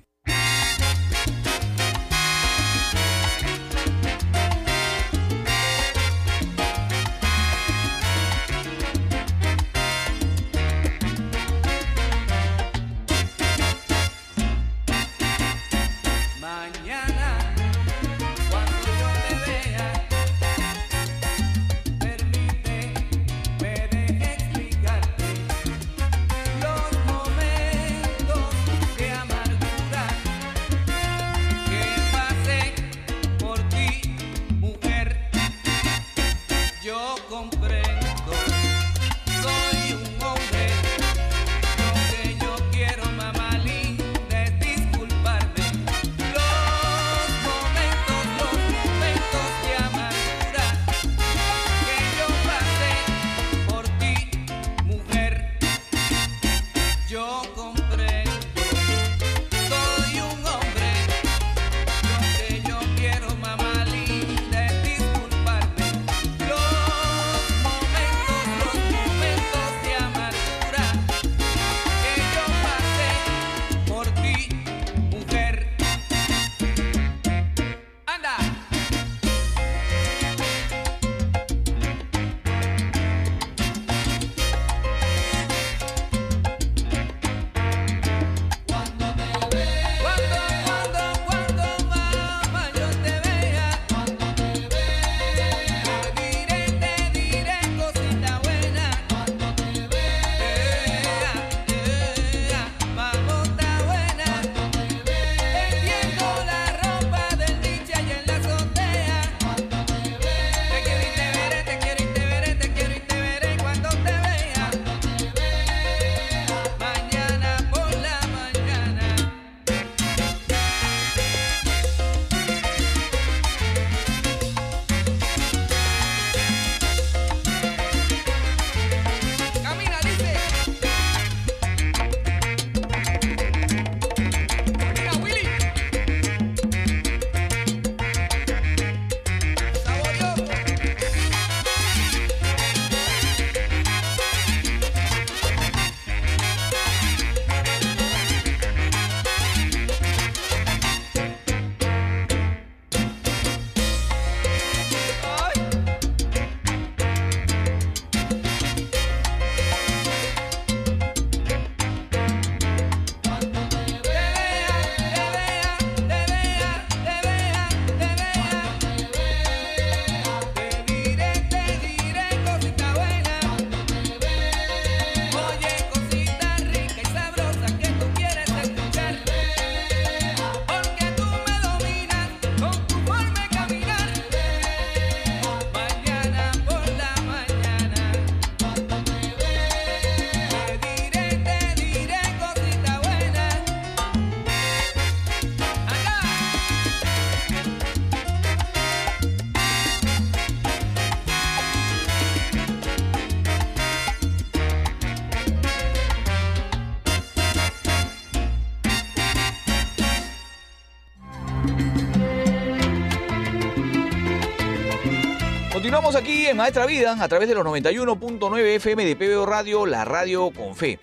Continuamos aquí en Maestra Vida a través de los 91.9 FM de PBO Radio, la radio con fe.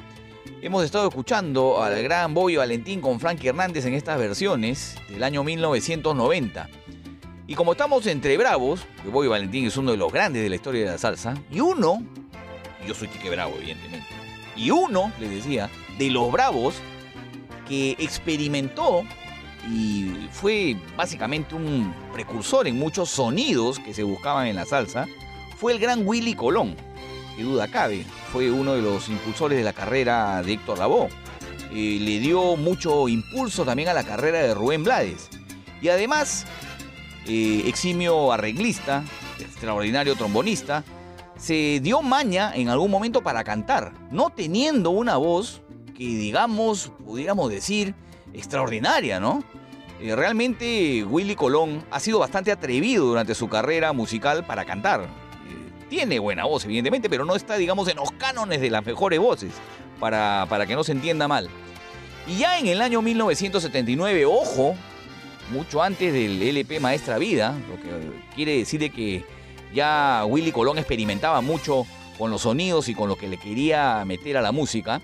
Hemos estado escuchando al gran Bobby Valentín con Frankie Hernández en estas versiones del año 1990. Y como estamos entre bravos, que Bobby Valentín es uno de los grandes de la historia de la salsa, y uno, yo soy Quique Bravo evidentemente, y uno, les decía, de los bravos que experimentó y fue básicamente un precursor en muchos sonidos que se buscaban en la salsa, fue el gran Willy Colón, que duda cabe, fue uno de los impulsores de la carrera de Héctor Lavoe. Eh, le dio mucho impulso también a la carrera de Rubén Blades. Y además, eh, eximio arreglista, extraordinario trombonista, se dio maña en algún momento para cantar, no teniendo una voz que digamos, pudiéramos decir, extraordinaria, ¿no? Eh, realmente Willy Colón ha sido bastante atrevido durante su carrera musical para cantar. Eh, tiene buena voz, evidentemente, pero no está, digamos, en los cánones de las mejores voces, para, para que no se entienda mal. Y ya en el año 1979, ojo, mucho antes del LP Maestra Vida, lo que quiere decir de que Ya Willy Colón experimentaba mucho con los sonidos y con lo que le quería meter a la música.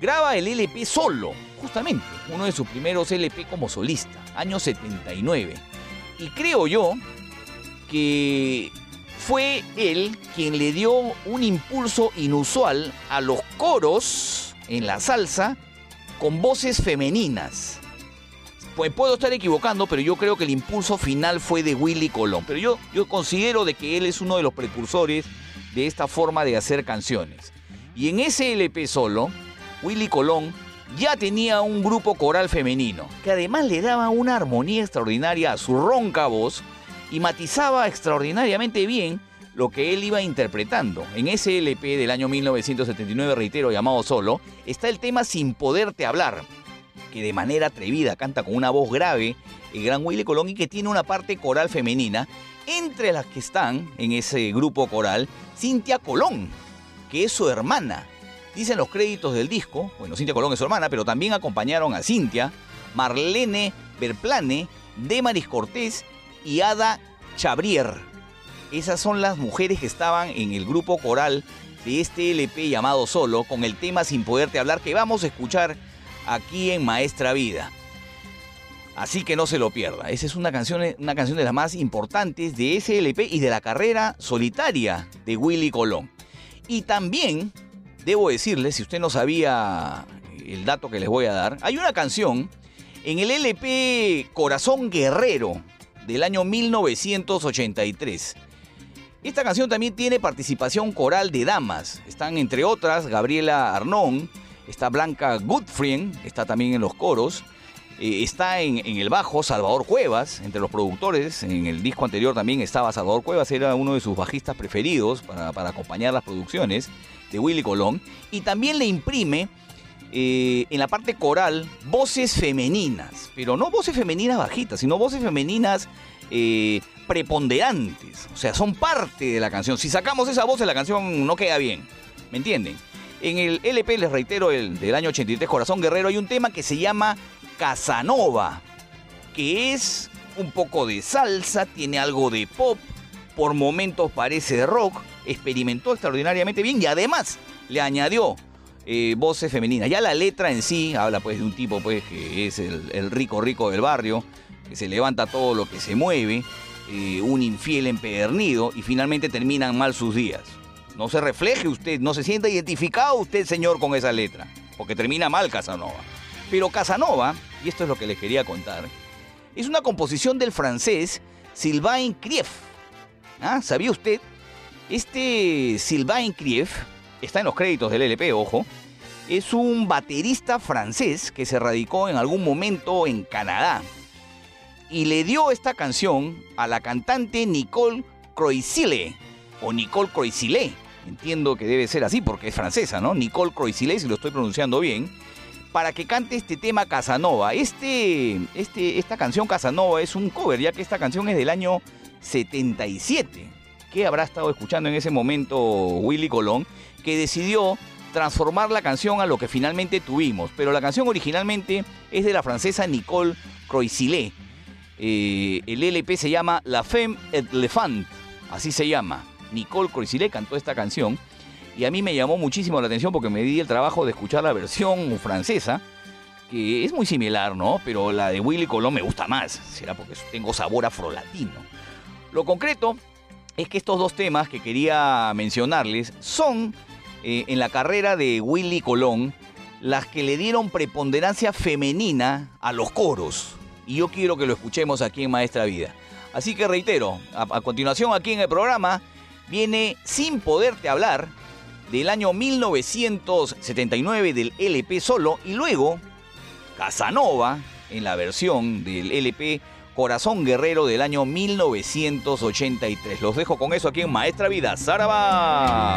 Graba el LP solo, justamente, uno de sus primeros LP como solista, año 79. Y creo yo que fue él quien le dio un impulso inusual a los coros en la salsa con voces femeninas. Pues puedo estar equivocando, pero yo creo que el impulso final fue de Willy Colón. Pero yo, yo considero de que él es uno de los precursores de esta forma de hacer canciones. Y en ese LP solo, Willy Colón ya tenía un grupo coral femenino, que además le daba una armonía extraordinaria a su ronca voz y matizaba extraordinariamente bien lo que él iba interpretando. En ese LP del año 1979, reitero, llamado Solo, está el tema Sin Poderte Hablar, que de manera atrevida canta con una voz grave el gran Willy Colón y que tiene una parte coral femenina, entre las que están en ese grupo coral Cintia Colón, que es su hermana. Dicen los créditos del disco, bueno, Cintia Colón es su hermana, pero también acompañaron a Cintia, Marlene Berplane, Demaris Cortés y Ada Chabrier. Esas son las mujeres que estaban en el grupo coral de este LP llamado Solo, con el tema Sin Poderte Hablar, que vamos a escuchar aquí en Maestra Vida. Así que no se lo pierda. Esa es una canción, una canción de las más importantes de ese LP y de la carrera solitaria de Willy Colón. Y también, debo decirle, si usted no sabía el dato que les voy a dar, hay una canción en el LP Corazón Guerrero del año 1983. Esta canción también tiene participación coral de damas. Están entre otras Gabriela Arnón, está Blanca Goodfriend, está también en los coros. Eh, está en, el bajo Salvador Cuevas, entre los productores. En el disco anterior también estaba Salvador Cuevas, era uno de sus bajistas preferidos para acompañar las producciones de Willy Colón. Y también le imprime eh, en la parte coral voces femeninas, pero no voces femeninas bajitas, sino voces femeninas eh, preponderantes. O sea, son parte de la canción. Si sacamos esa voz, la canción no queda bien. ¿Me entienden? En el LP, les reitero, el del año 83, Corazón Guerrero, hay un tema que se llama Casanova, que es un poco de salsa, tiene algo de pop, por momentos parece rock, experimentó extraordinariamente bien y además le añadió eh, voces femeninas. Ya la letra en sí habla pues de un tipo pues que es el, el rico rico del barrio, que se levanta todo lo que se mueve, eh, un infiel empedernido y finalmente terminan mal sus días. No se refleje usted, no se sienta identificado usted, señor, con esa letra, porque termina mal Casanova. Pero Casanova, y esto es lo que les quería contar, es una composición del francés Sylvain Krief. ¿Ah? ¿Sabía usted? Este Sylvain Krief está en los créditos del LP, ojo. Es un baterista francés que se radicó en algún momento en Canadá y le dio esta canción a la cantante Nicole Croisille o Nicole Croisille. Entiendo que debe ser así porque es francesa, ¿no? Nicole Croisille, si lo estoy pronunciando bien, para que cante este tema Casanova. Este, este, esta canción Casanova es un cover, ya que esta canción es del año 77. ¿Qué habrá estado escuchando en ese momento Willy Colón? Que decidió transformar la canción a lo que finalmente tuvimos. Pero la canción originalmente es de la francesa Nicole Croisille. Eh, el LP se llama La Femme et así se llama. Nicole Croisille cantó esta canción y a mí me llamó muchísimo la atención porque me di el trabajo de escuchar la versión francesa, que es muy similar, ¿no? Pero la de Willy Colón me gusta más, será porque tengo sabor afrolatino. Lo concreto es que estos dos temas que quería mencionarles son eh, en la carrera de Willy Colón las que le dieron preponderancia femenina a los coros. Y yo quiero que lo escuchemos aquí en Maestra Vida. Así que reitero, a, a continuación aquí en el programa viene Sin Poderte Hablar del año 1979 del LP solo y luego Casanova en la versión del LP Corazón Guerrero del año 1983. Los dejo con eso aquí en Maestra Vida. ¡Zaraba!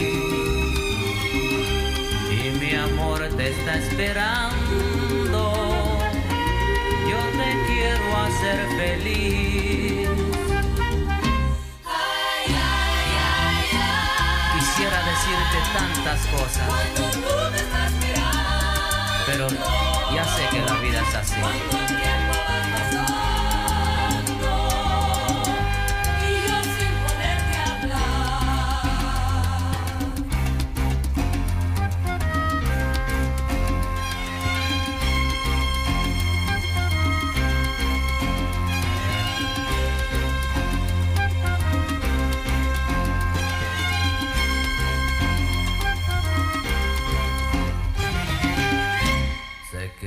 Amor te está esperando. Yo te quiero hacer feliz. Quisiera decirte tantas cosas. Pero ya sé que la vida es así.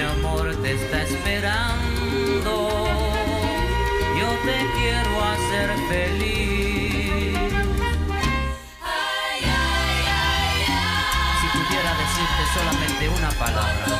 mi amor te está esperando. Yo te quiero hacer feliz. Si pudiera decirte solamente una palabra,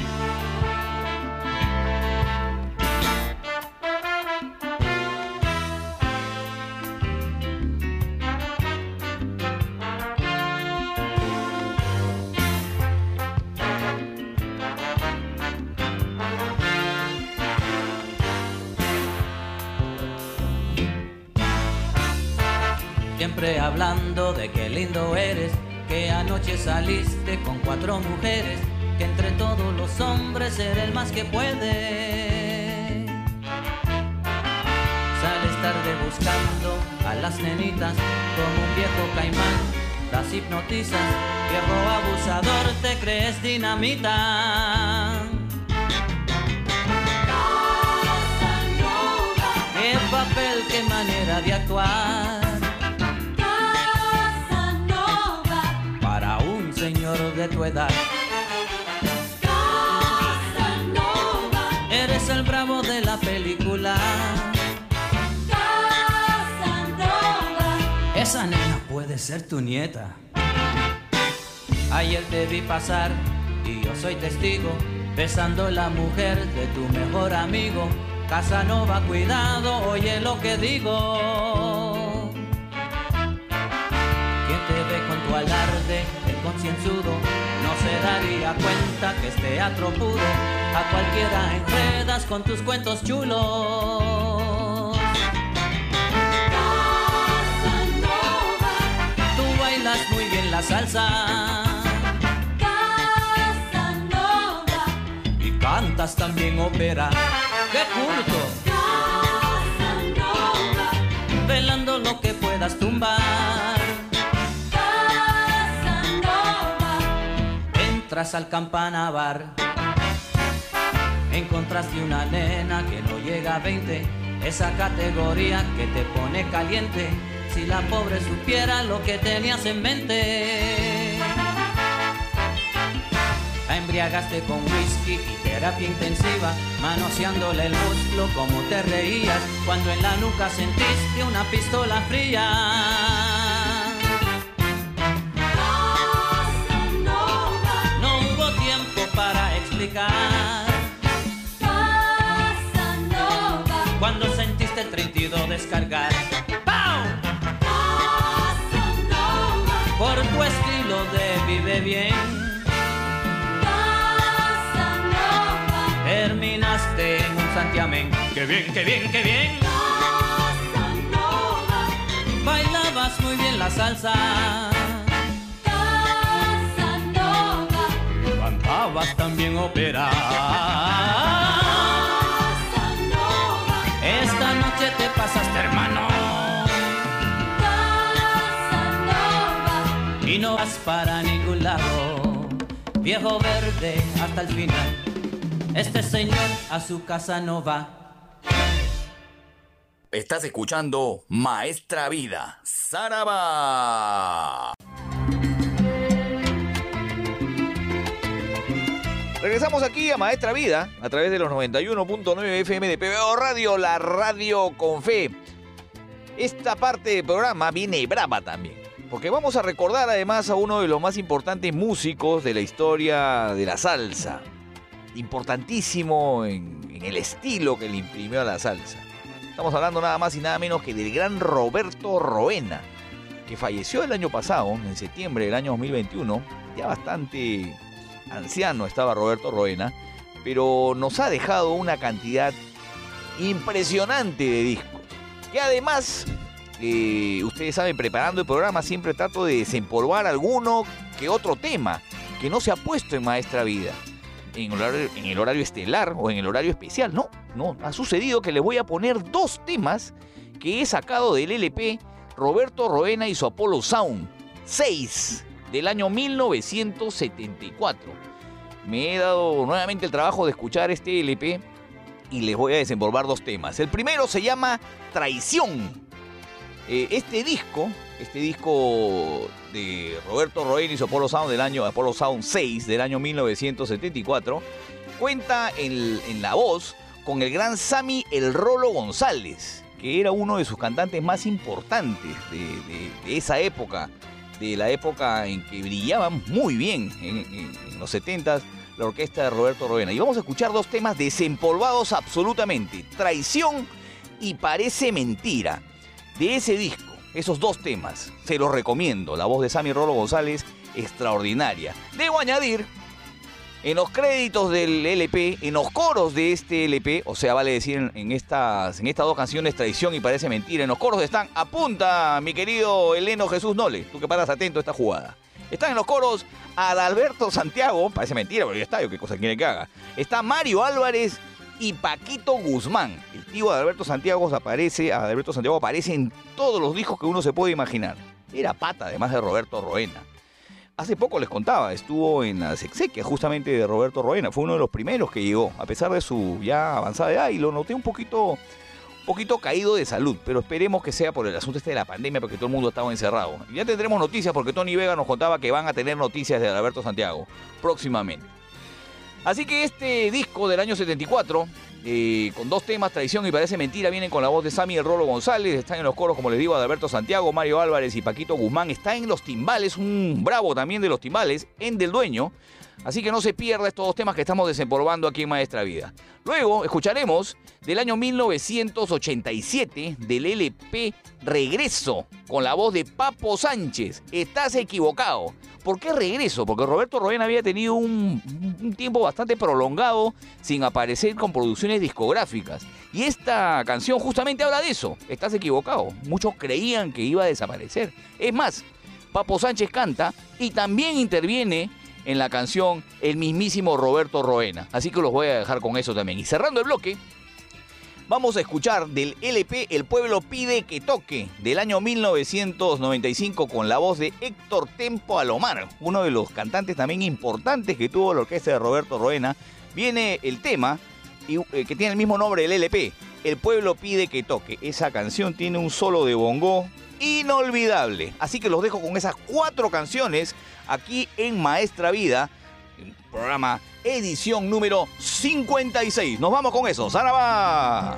Anoche saliste con cuatro mujeres, que entre todos los hombres eres el más que puede. Sales tarde buscando a las nenitas como un viejo caimán, las hipnotizas, viejo abusador, te crees dinamita. Qué papel, qué manera de actuar de tu edad. Casanova, Eres el bravo de la película. Casanova, Esa nena puede ser tu nieta. Ayer te vi pasar y yo soy testigo, besando la mujer de tu mejor amigo. Casanova, cuidado, oye lo que digo. Quien te ve con tu alarde, concienzudo, no se daría cuenta que es teatro puro. A cualquiera enredas con tus cuentos chulos. Casanova, Tú bailas muy bien la salsa Casanova, y cantas también ópera. ¡Qué culto! Casanova, Velando lo que puedas tumbar. Entras al campana bar. Encontraste una nena que no llega a 20. Esa categoría que te pone caliente. Si la pobre supiera lo que tenías en mente. Embriagaste con whisky y terapia intensiva, manoseándole el muslo como te reías cuando en la nuca sentiste una pistola fría. Explicar Casanova, cuando sentiste el 32 descargar. ¡Pau! Casanova, Por tu estilo de vive bien, Casanova, terminaste en un santiamén. ¡Qué bien, qué bien, qué bien! Casanova, Bailabas muy bien la salsa, cantabas también. Casanova, Esta noche te pasaste, hermano, y no vas para ningún lado. Viejo verde hasta el final. Este señor a su casa no va. Estás escuchando Maestra Vida, Saraba. Regresamos aquí a Maestra Vida a través de los 91.9 FM de PBO Radio, la radio con fe. Esta parte del programa viene brava también, porque vamos a recordar además a uno de los más importantes músicos de la historia de la salsa. Importantísimo en, en el estilo que le imprimió a la salsa. Estamos hablando nada más y nada menos que del gran Roberto Roena, que falleció el año pasado, en septiembre del año 2021, ya bastante anciano estaba Roberto Roena, pero nos ha dejado una cantidad impresionante de discos. Que además, eh, ustedes saben, preparando el programa siempre trato de desempolvar alguno que otro tema que no se ha puesto en Maestra Vida. En el, horario, en el horario estelar o en el horario especial, no, no, ha sucedido que les voy a poner dos temas que he sacado del LP Roberto Roena y su Apollo Sound 6 del año 1974. Me he dado nuevamente el trabajo de escuchar este LP y les voy a desenvolver dos temas. El primero se llama Traición. Eh, este disco, este disco de Roberto Roena y su Apollo Sound del año Apollo Sound 6 del año 1974, cuenta en, la voz con el gran Sammy El Rolo González, que era uno de sus cantantes más importantes de esa época, de la época en que brillaban muy bien en, los 70s la orquesta de Roberto Roena. Y vamos a escuchar dos temas desempolvados absolutamente, Traición y Parece Mentira, de ese disco. Esos dos temas, se los recomiendo. La voz de Sammy Rolo González, extraordinaria. Debo añadir En los créditos del LP, en los coros de este LP, o sea, vale decir en, estas, en estas dos canciones, Traición y Parece Mentira, en los coros están, apunta mi querido Eleno Jesús Nole, tú que paras atento a esta jugada. Están en los coros Adalberto Santiago, parece mentira, pero ya está, yo qué cosa quiere que haga. Está Mario Álvarez y Paquito Guzmán. El tío Adalberto Santiago aparece, Adalberto Santiago aparece en todos los discos que uno se puede imaginar. Era pata, además de Roberto Roena. Hace poco les contaba, estuvo en las exequias justamente de Roberto Roena. Fue uno de los primeros que llegó, a pesar de su ya avanzada edad, y lo noté un poquito, un poquito caído de salud. Pero esperemos que sea por el asunto este de la pandemia, porque todo el mundo estaba encerrado. Ya tendremos noticias, porque Tony Vega nos contaba que van a tener noticias de Alberto Santiago próximamente. Así que este disco del año 74, eh, con dos temas, Traición y Parece Mentira, vienen con la voz de Sammy El Rolo González, están en los coros, como les digo, de Alberto Santiago, Mario Álvarez y Paquito Guzmán, está en los timbales, un bravo también de los timbales, en Del Dueño. Así que no se pierda estos dos temas que estamos desempolvando aquí en Maestra Vida. Luego escucharemos del año 1987 del LP Regreso con la voz de Papo Sánchez. Estás equivocado. ¿Por qué regreso? Porque Roberto Roena había tenido un, un tiempo bastante prolongado sin aparecer con producciones discográficas. Y esta canción justamente habla de eso. Estás equivocado. Muchos creían que iba a desaparecer. Es más, Papo Sánchez canta y también interviene en la canción el mismísimo Roberto Roena. Así que los voy a dejar con eso también. Y cerrando el bloque, vamos a escuchar del LP El pueblo pide que toque del año 1995 con la voz de Héctor Tempo Alomar, uno de los cantantes también importantes que tuvo la orquesta de Roberto Roena. Viene el tema eh, que tiene el mismo nombre del LP. El pueblo pide que toque. Esa canción tiene un solo de bongo inolvidable. Así que los dejo con esas cuatro canciones aquí en Maestra Vida, programa edición número 56. Nos vamos con eso. ¡Zaraba!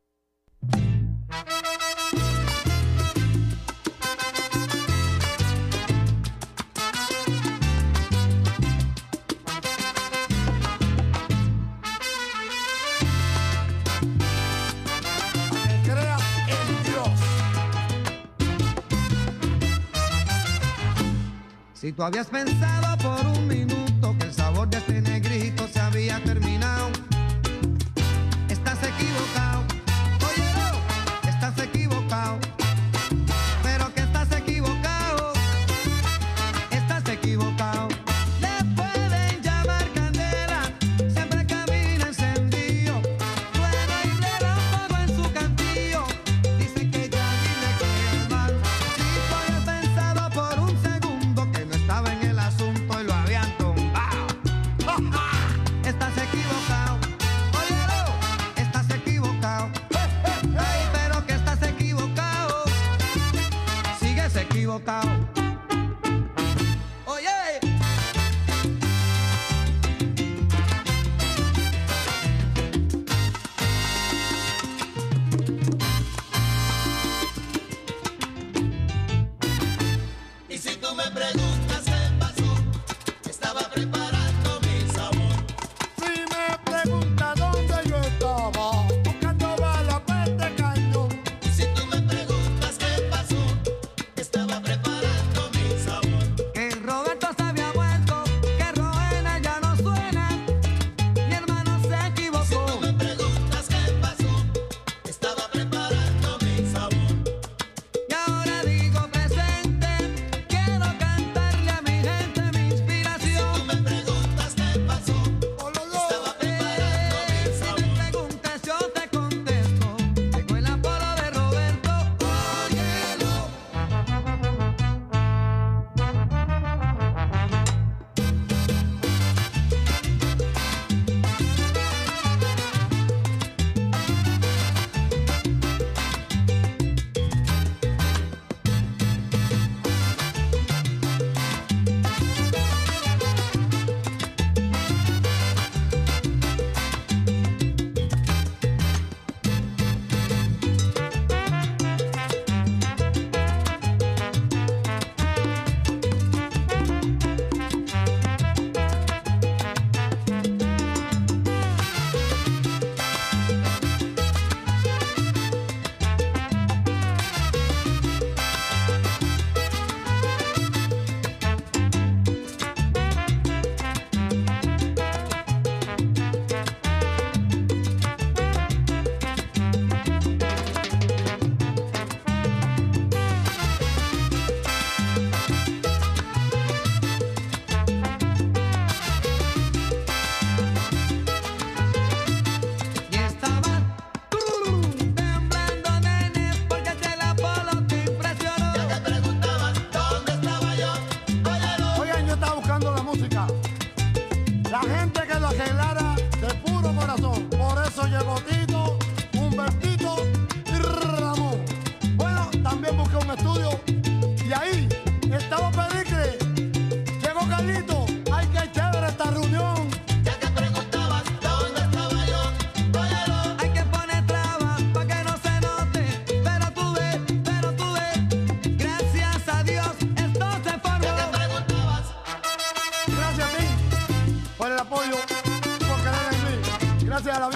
habías pensado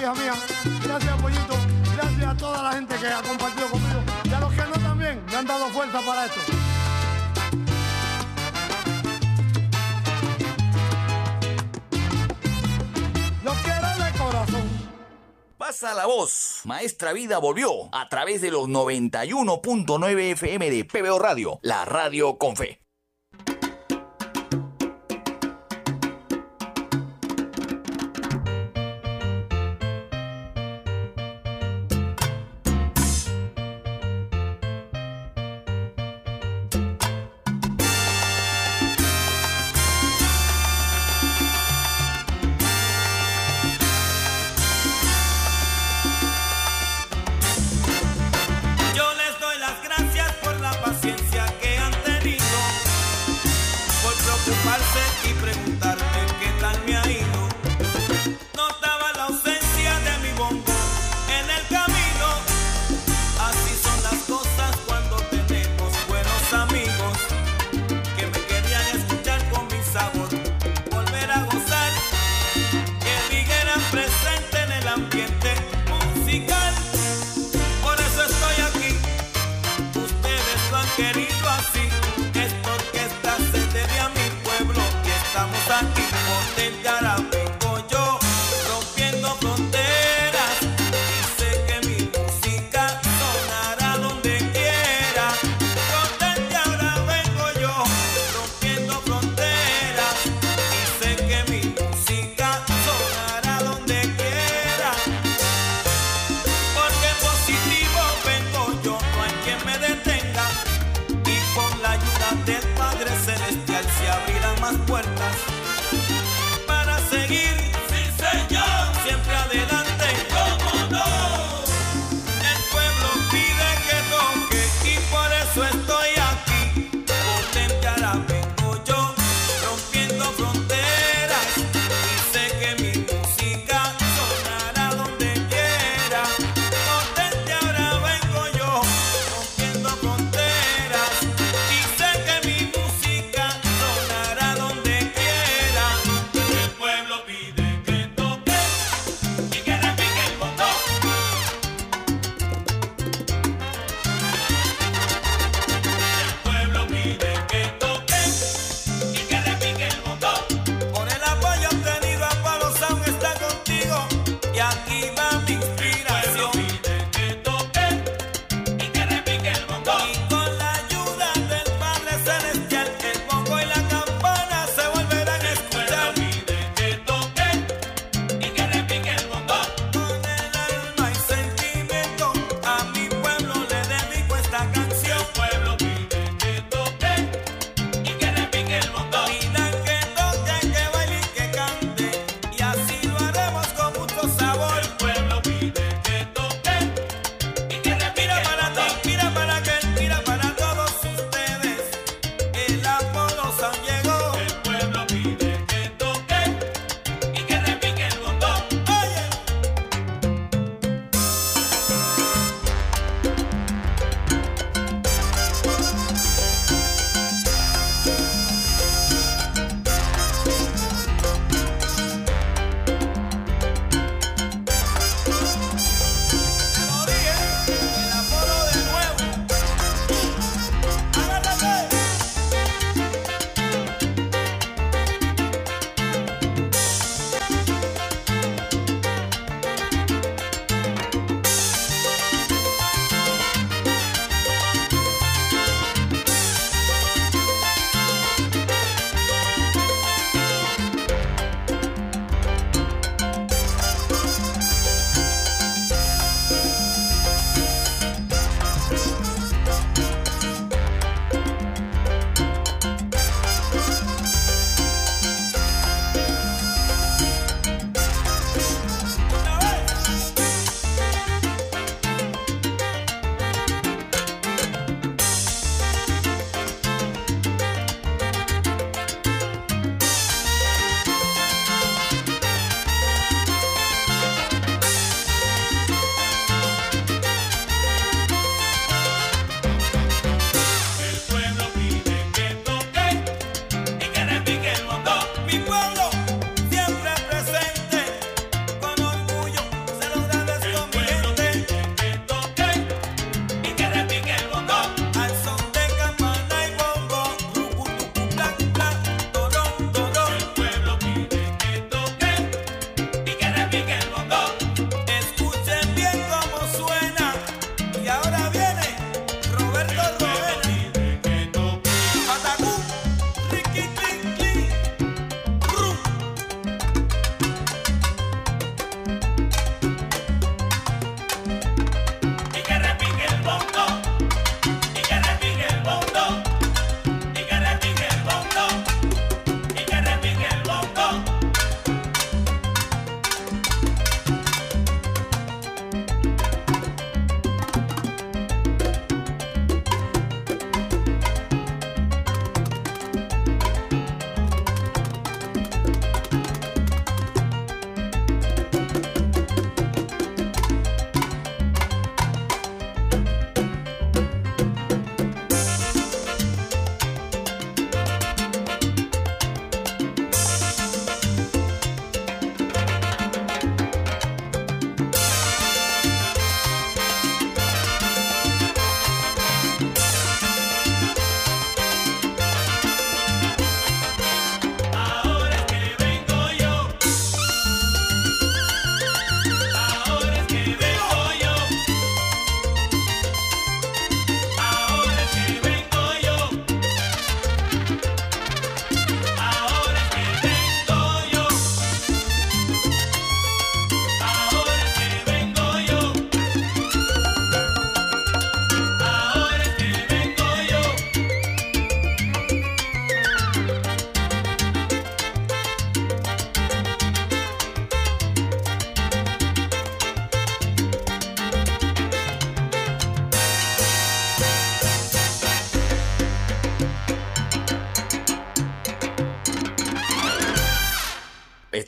Gracias a la vieja mía. Gracias Pollito. Gracias a toda la gente que ha compartido conmigo. Y a los que no también me han dado fuerza para esto. Los quiero de corazón. Pasa la voz. Maestra Vida volvió a través de los 91.9 FM de PBO Radio, la radio con fe.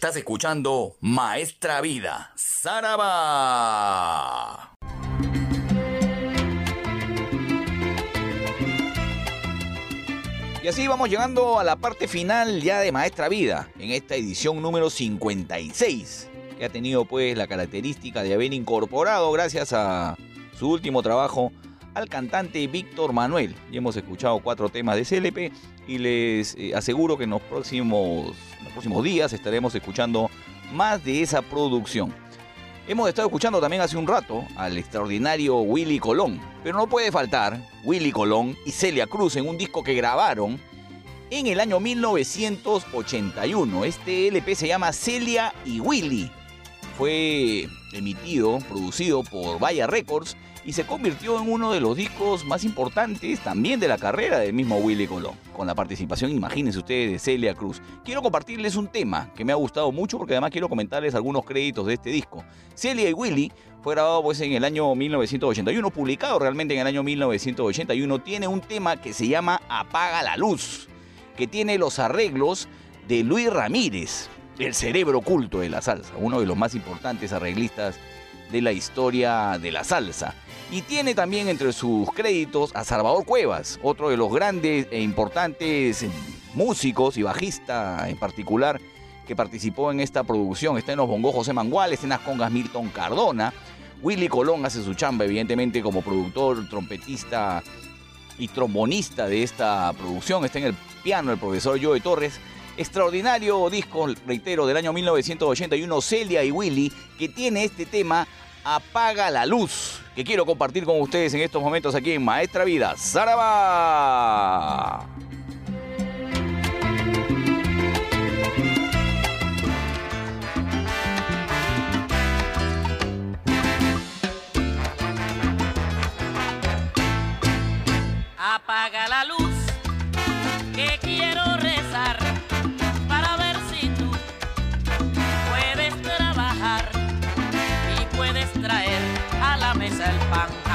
Estás escuchando Maestra Vida, Saraba. Y así vamos llegando a la parte final ya de Maestra Vida, en esta edición número 56, que ha tenido pues la característica de haber incorporado, gracias a su último trabajo, al cantante Víctor Manuel. Y hemos escuchado cuatro temas de CLP y les eh, aseguro que en los próximos, próximos días estaremos escuchando más de esa producción. Hemos estado escuchando también hace un rato al extraordinario Willy Colón, pero no puede faltar Willy Colón y Celia Cruz en un disco que grabaron en el año 1981. Este LP se llama Celia y Willy. Fue emitido, producido por Vaya Records y se convirtió en uno de los discos más importantes también de la carrera del mismo Willy Colón, con la participación, imagínense ustedes, de Celia Cruz. Quiero compartirles un tema que me ha gustado mucho porque además quiero comentarles algunos créditos de este disco. Celia y Willy fue grabado pues en el año 1981, publicado realmente en el año 1981, tiene un tema que se llama Apaga la luz, que tiene los arreglos de Luis Ramírez, el cerebro oculto de la salsa, uno de los más importantes arreglistas de la historia de la salsa. Y tiene también entre sus créditos a Salvador Cuevas, otro de los grandes e importantes músicos y bajista en particular que participó en esta producción. Está en los bongos José Mangual, está en las congas Milton Cardona. Willy Colón hace su chamba, evidentemente, como productor, trompetista y trombonista de esta producción. Está en el piano el profesor Joe Torres. Extraordinario disco, reitero, del año 1981, Celia y Willy, que tiene este tema Apaga la luz, que quiero compartir con ustedes en estos momentos aquí en Maestra Vida. ¡Zaraba! Apaga la luz, que el pan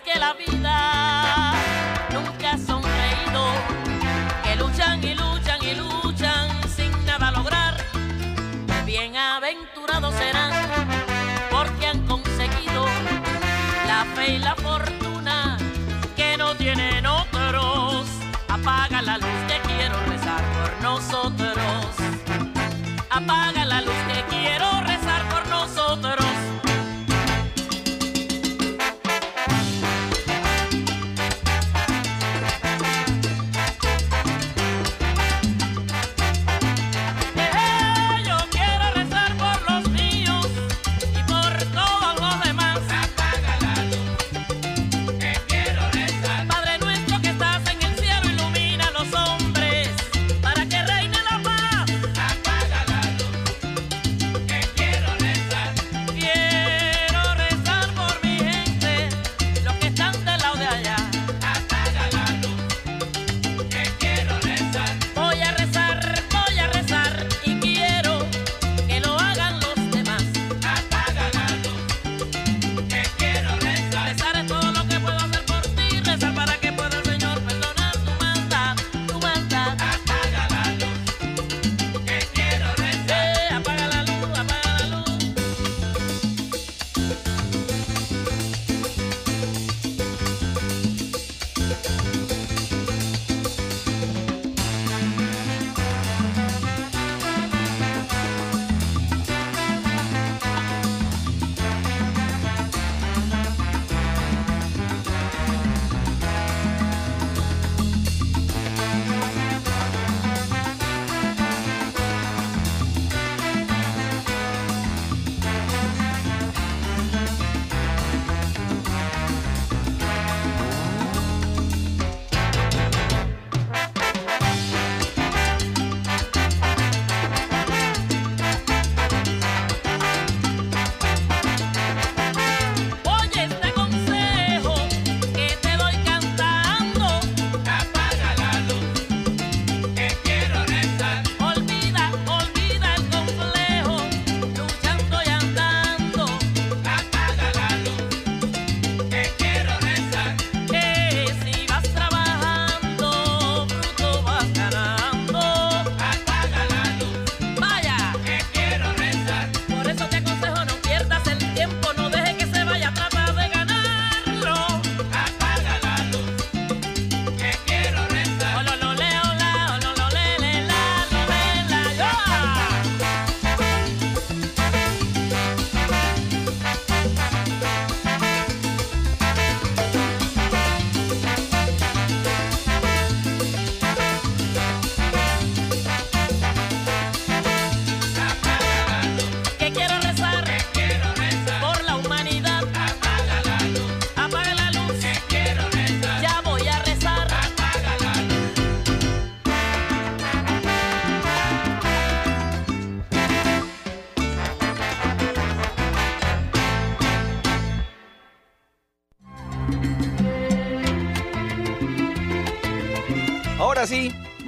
que la vida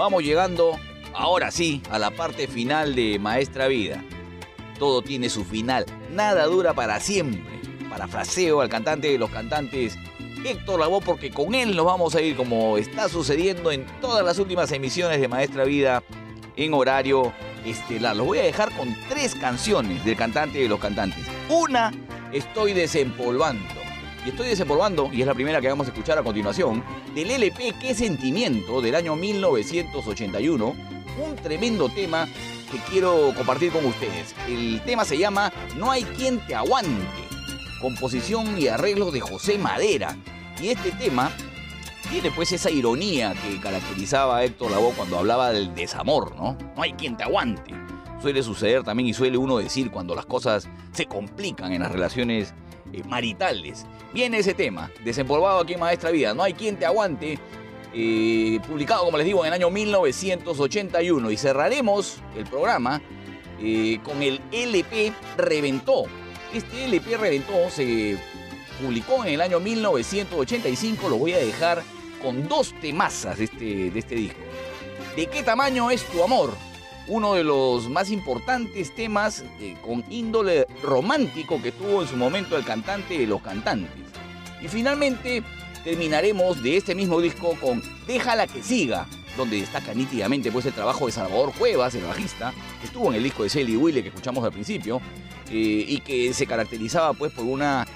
vamos llegando, ahora sí, a la parte final de Maestra Vida. Todo tiene su final, nada dura para siempre. Parafraseo al cantante de los cantantes Héctor Lavoe porque con él nos vamos a ir como está sucediendo en todas las últimas emisiones de Maestra Vida en horario estelar. Los voy a dejar con tres canciones del cantante de los cantantes. Una, Estoy desempolvando. Y estoy desempolvando, y es la primera que vamos a escuchar a continuación, del LP Qué Sentimiento del año 1981. Un tremendo tema que quiero compartir con ustedes. El tema se llama No hay quien te aguante. Composición y arreglo de José Madera. Y este tema tiene pues esa ironía que caracterizaba a Héctor Lavoe cuando hablaba del desamor, ¿no? No hay quien te aguante. Suele suceder también y suele uno decir cuando las cosas se complican en las relaciones eh, maritales. Viene ese tema, desempolvado aquí en Maestra Vida, no hay quien te aguante, eh, publicado como les digo en el año 1981 y cerraremos el programa eh, con el LP Reventó. Este LP Reventó se publicó en el año 1985, lo voy a dejar con dos temazas de este, de este disco. ¿De qué tamaño es tu amor? Uno de los más importantes temas con índole romántico que tuvo en su momento el cantante de los cantantes. Y finalmente terminaremos de este mismo disco con Déjala que siga, donde destaca nítidamente pues, el trabajo de Salvador Cuevas, el bajista, que estuvo en el disco de Celly Wille que escuchamos al principio, eh, y que se caracterizaba pues, por una,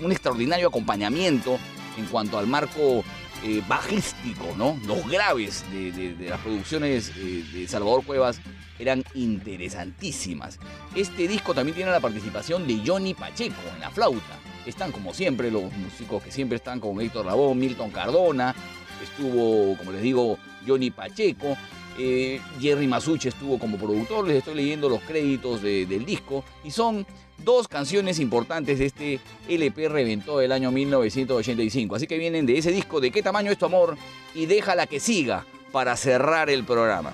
un extraordinario acompañamiento en cuanto al marco eh, bajístico, ¿no? Los graves de, las producciones eh, de Salvador Cuevas eran interesantísimas. Este disco también tiene la participación de Johnny Pacheco en la flauta. Están como siempre los músicos que siempre están con Héctor Lavoe, Milton Cardona, estuvo, como les digo, Johnny Pacheco, eh, Jerry Masucci estuvo como productor, les estoy leyendo los créditos de- del disco y son dos canciones importantes de este LP Reventó del año 1985. Así que vienen de ese disco de qué tamaño es tu amor y déjala que siga para cerrar el programa.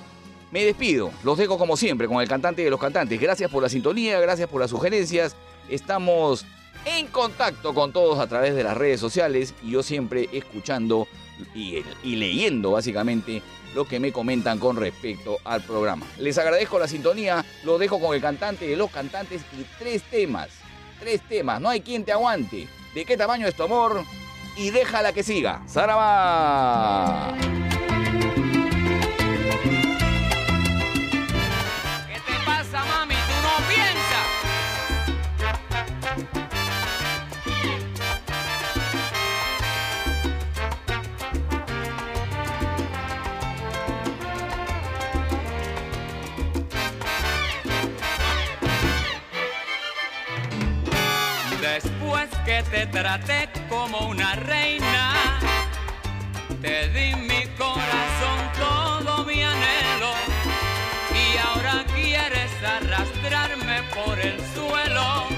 Me despido, los dejo como siempre con el cantante de los cantantes. Gracias por la sintonía, gracias por las sugerencias. Estamos en contacto con todos a través de las redes sociales y yo siempre escuchando y, y leyendo básicamente lo que me comentan con respecto al programa. Les agradezco la sintonía, lo dejo con el cantante de los cantantes y tres temas. Tres temas, no hay quien te aguante. ¿De qué tamaño es tu amor? Y déjala que siga. ¡Saraba! Después que te traté como una reina, te di mi corazón, todo mi anhelo, y ahora quieres arrastrarme por el suelo.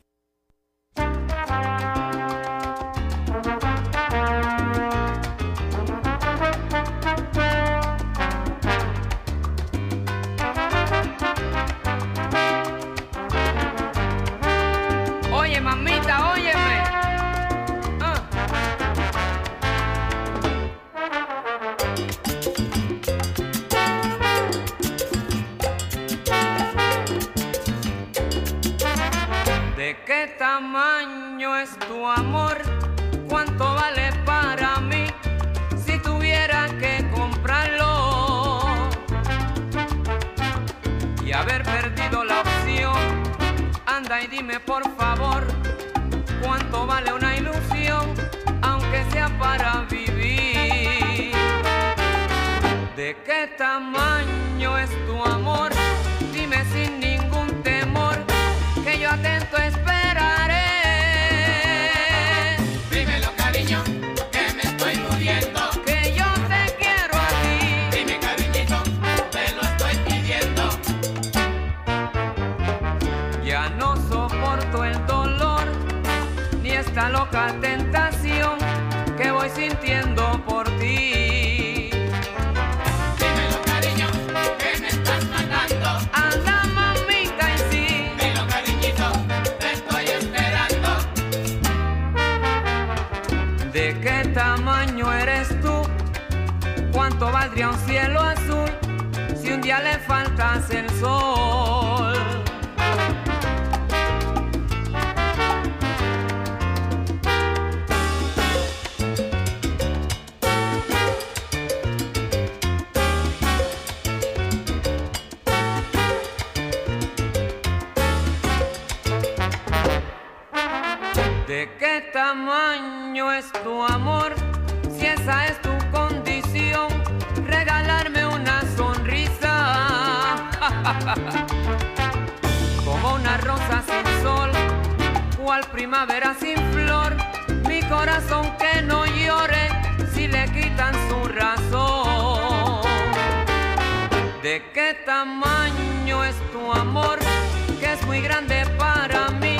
grande para mí.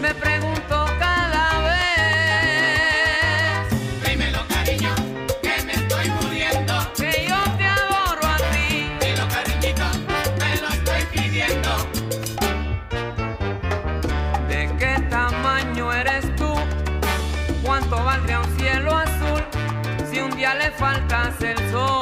Me pregunto cada vez. Dímelo, cariño, que me estoy muriendo. Que yo te adoro a ti. Dilo, cariñito, me lo estoy pidiendo. ¿De qué tamaño eres tú? ¿Cuánto valdría un cielo azul si un día le faltas el sol?